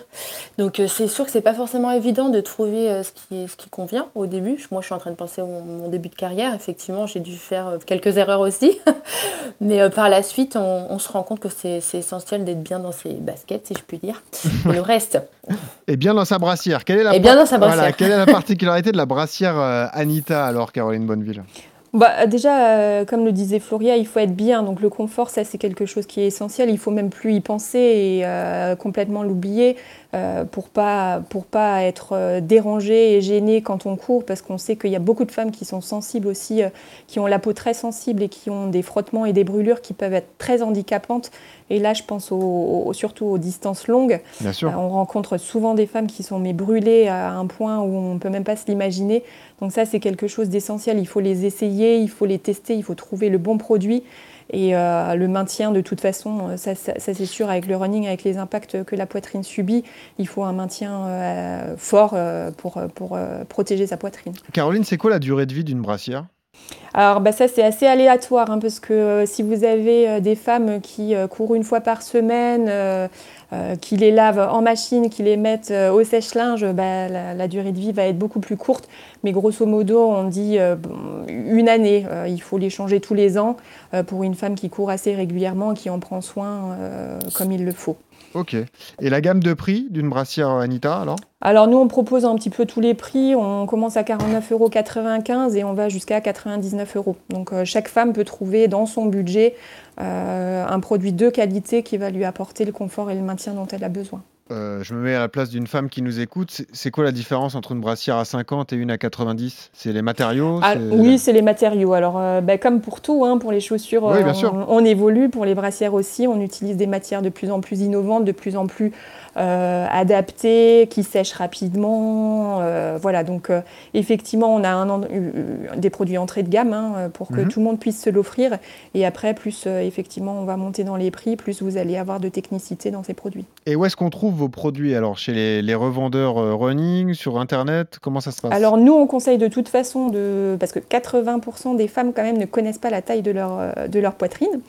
Donc euh, c'est sûr que c'est pas forcément évident de trouver ce, qui, ce qui convient au début. Moi, je suis en train de penser à mon, début de carrière. Effectivement, j'ai dû faire quelques erreurs aussi. [LAUGHS] Mais par la suite, on, se rend compte que c'est essentiel d'être bien dans ses baskets, si je puis dire. Et le reste. [LAUGHS] Et bien dans sa brassière. Quelle est la, Et bien dans sa brassière. quelle est la [LAUGHS] particularité de la brassière Anita, alors, Caroline Bonneville? Bah, déjà, euh, comme le disait Floria, il faut être bien. Donc le confort, ça c'est quelque chose qui est essentiel. Il faut même plus y penser et euh, complètement l'oublier. euh, pour pas pour pas être dérangé et gêné quand on court, parce qu'on sait qu'il y a beaucoup de femmes qui sont sensibles aussi, qui ont la peau très sensible et qui ont des frottements et des brûlures qui peuvent être très handicapantes. Et là, je pense surtout aux distances longues. Bien sûr. on rencontre souvent des femmes qui sont mais brûlées à un point où on ne peut même pas se l'imaginer. Donc ça, c'est quelque chose d'essentiel. Il faut les essayer, il faut les tester, il faut trouver le bon produit. Et euh, le maintien, de toute façon, euh, ça, c'est sûr, avec le running, avec les impacts que la poitrine subit, il faut un maintien euh, fort pour, pour protéger sa poitrine. Caroline, c'est quoi la durée de vie d'une brassière? Alors bah ça c'est assez aléatoire hein, parce que si vous avez des femmes qui courent une fois par semaine, qui les lavent en machine, qui les mettent au sèche-linge, bah, la, durée de vie va être beaucoup plus courte. Mais grosso modo, on dit une année. il faut les changer tous les ans. Euh, pour une femme qui court assez régulièrement et qui en prend soin euh, comme il le faut. Ok. Et la gamme de prix d'une brassière Anita alors? Alors nous on propose un petit peu tous les prix. On commence à 49,95 euros et on va jusqu'à 99 euros. Donc euh, chaque femme peut trouver dans son budget un produit de qualité qui va lui apporter le confort et le maintien dont elle a besoin. Euh, je me mets à la place d'une femme qui nous écoute. C'est quoi la différence entre une brassière à 50 et une à 90 C'est les matériaux ah, Oui, c'est les matériaux. Alors, euh, bah, comme pour tout, hein, pour les chaussures, euh, on, évolue. Pour les brassières aussi, on utilise des matières de plus en plus innovantes, de plus en plus euh, adapté, qui sèche rapidement. Euh, voilà, donc euh, effectivement, on a un, des produits entrée de gamme hein, pour que mhm. tout le monde puisse se l'offrir. Et après, plus effectivement, on va monter dans les prix, plus vous allez avoir de technicité dans ces produits. Et où est-ce qu'on trouve vos produits Alors, chez les, revendeurs running, sur Internet? Comment ça se passe? Alors, nous, on conseille de toute façon, de... parce que 80% des femmes, quand même, ne connaissent pas la taille de leur, de leur poitrine.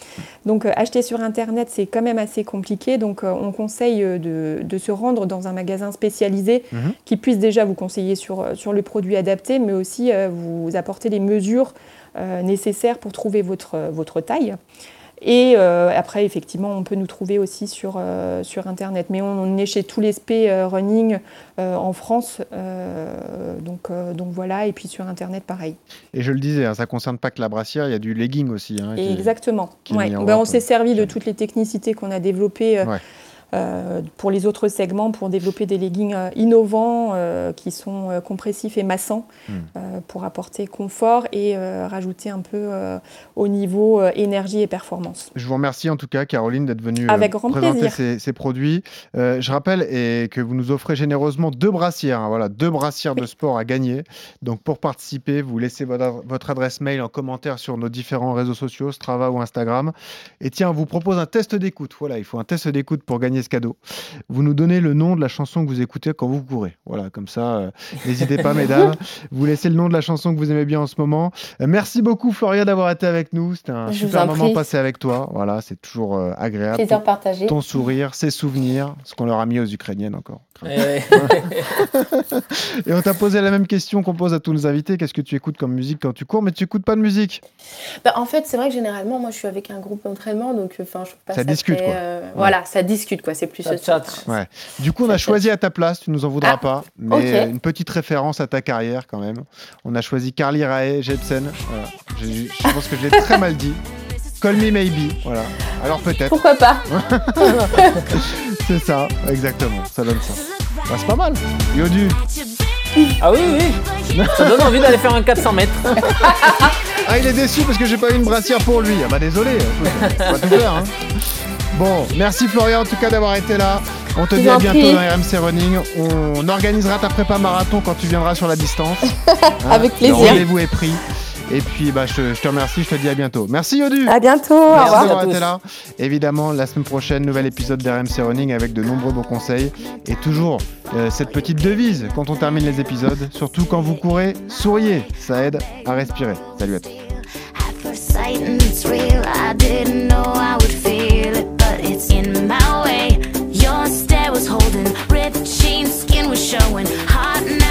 Donc, acheter sur Internet, c'est quand même assez compliqué. Donc, on conseille de de, se rendre dans un magasin spécialisé mhm. qui puisse déjà vous conseiller sur, sur le produit adapté, mais aussi euh, vous apporter les mesures euh, nécessaires pour trouver votre, votre taille. Et euh, après, effectivement, on peut nous trouver aussi sur, sur Internet. Mais on, est chez tous les SP running en France. donc, donc voilà, et puis sur Internet, pareil. Et je le disais, hein, ça ne concerne pas que la brassière, il y a du legging aussi. Hein, Exactement. Ben, on s'est servi de toutes les technicités qu'on a développées. Euh, pour les autres segments, pour développer des leggings euh, innovants euh, qui sont compressifs et massants hmm. pour apporter confort et rajouter un peu au niveau énergie et performance. Je vous remercie en tout cas, Caroline, d'être venue présenter ces, produits. je rappelle et que vous nous offrez généreusement deux brassières, hein, voilà, deux brassières de sport à gagner. Donc pour participer, vous laissez votre adresse mail en commentaire sur nos différents réseaux sociaux, Strava ou Instagram. Et tiens, on vous propose un test d'écoute. Voilà, il faut un test d'écoute pour gagner ce cadeau. Vous nous donnez le nom de la chanson que vous écoutez quand vous courez. Voilà, comme ça, euh, n'hésitez pas, [LAUGHS] mesdames. Vous laissez le nom de la chanson que vous aimez bien en ce moment. Euh, merci beaucoup, Floria, d'avoir été avec nous. C'était un super moment passé avec toi. Voilà, c'est toujours euh, agréable. Plaisir partagé. Ton sourire, ses souvenirs, ce qu'on leur a mis aux Ukrainiennes encore. [LAUGHS] Et on t'a posé la même question qu'on pose à tous nos invités. Qu'est-ce que tu écoutes comme musique quand tu cours Mais tu écoutes pas de musique? Bah, En fait, c'est vrai que généralement, moi, je suis avec un groupe d'entraînement, donc enfin, je pas ça, ça discute. quoi. Voilà, ça discute quoi. C'est plus. Ouais. Du coup, on a choisi à ta place. Tu nous en voudras ah, pas, mais une petite référence à ta carrière quand même. On a choisi Carly Rae Jepsen. Je, je pense que je l'ai très mal dit. Call me maybe. Voilà. Alors peut-être. Pourquoi pas [LAUGHS] C'est ça, exactement. Ça donne ça. Bah, c'est pas mal. Yodu. Ah oui, oui. Ça donne envie d'aller faire un 400 mètres. ah, il est déçu parce que j'ai pas eu une brassière pour lui. Ah bah désolé. [LAUGHS] On va tout faire. Hein. Bon, merci Florian en tout cas d'avoir été là. On te dit à bientôt dans RMC Running. On organisera ta prépa marathon quand tu viendras sur la distance. [LAUGHS] Avec plaisir. Le rendez-vous est pris. Et puis, bah, je, te remercie, je te dis à bientôt. Merci Yodu. À bientôt. Merci d'avoir été là. Évidemment, la semaine prochaine, nouvel épisode d'RMC Running avec de nombreux beaux conseils. Et toujours euh, cette petite devise quand on termine les épisodes. Surtout quand vous courez, souriez. Ça aide à respirer. Salut à tous. in my way. Your stare was holding, ripped jeans, skin was showing. Hot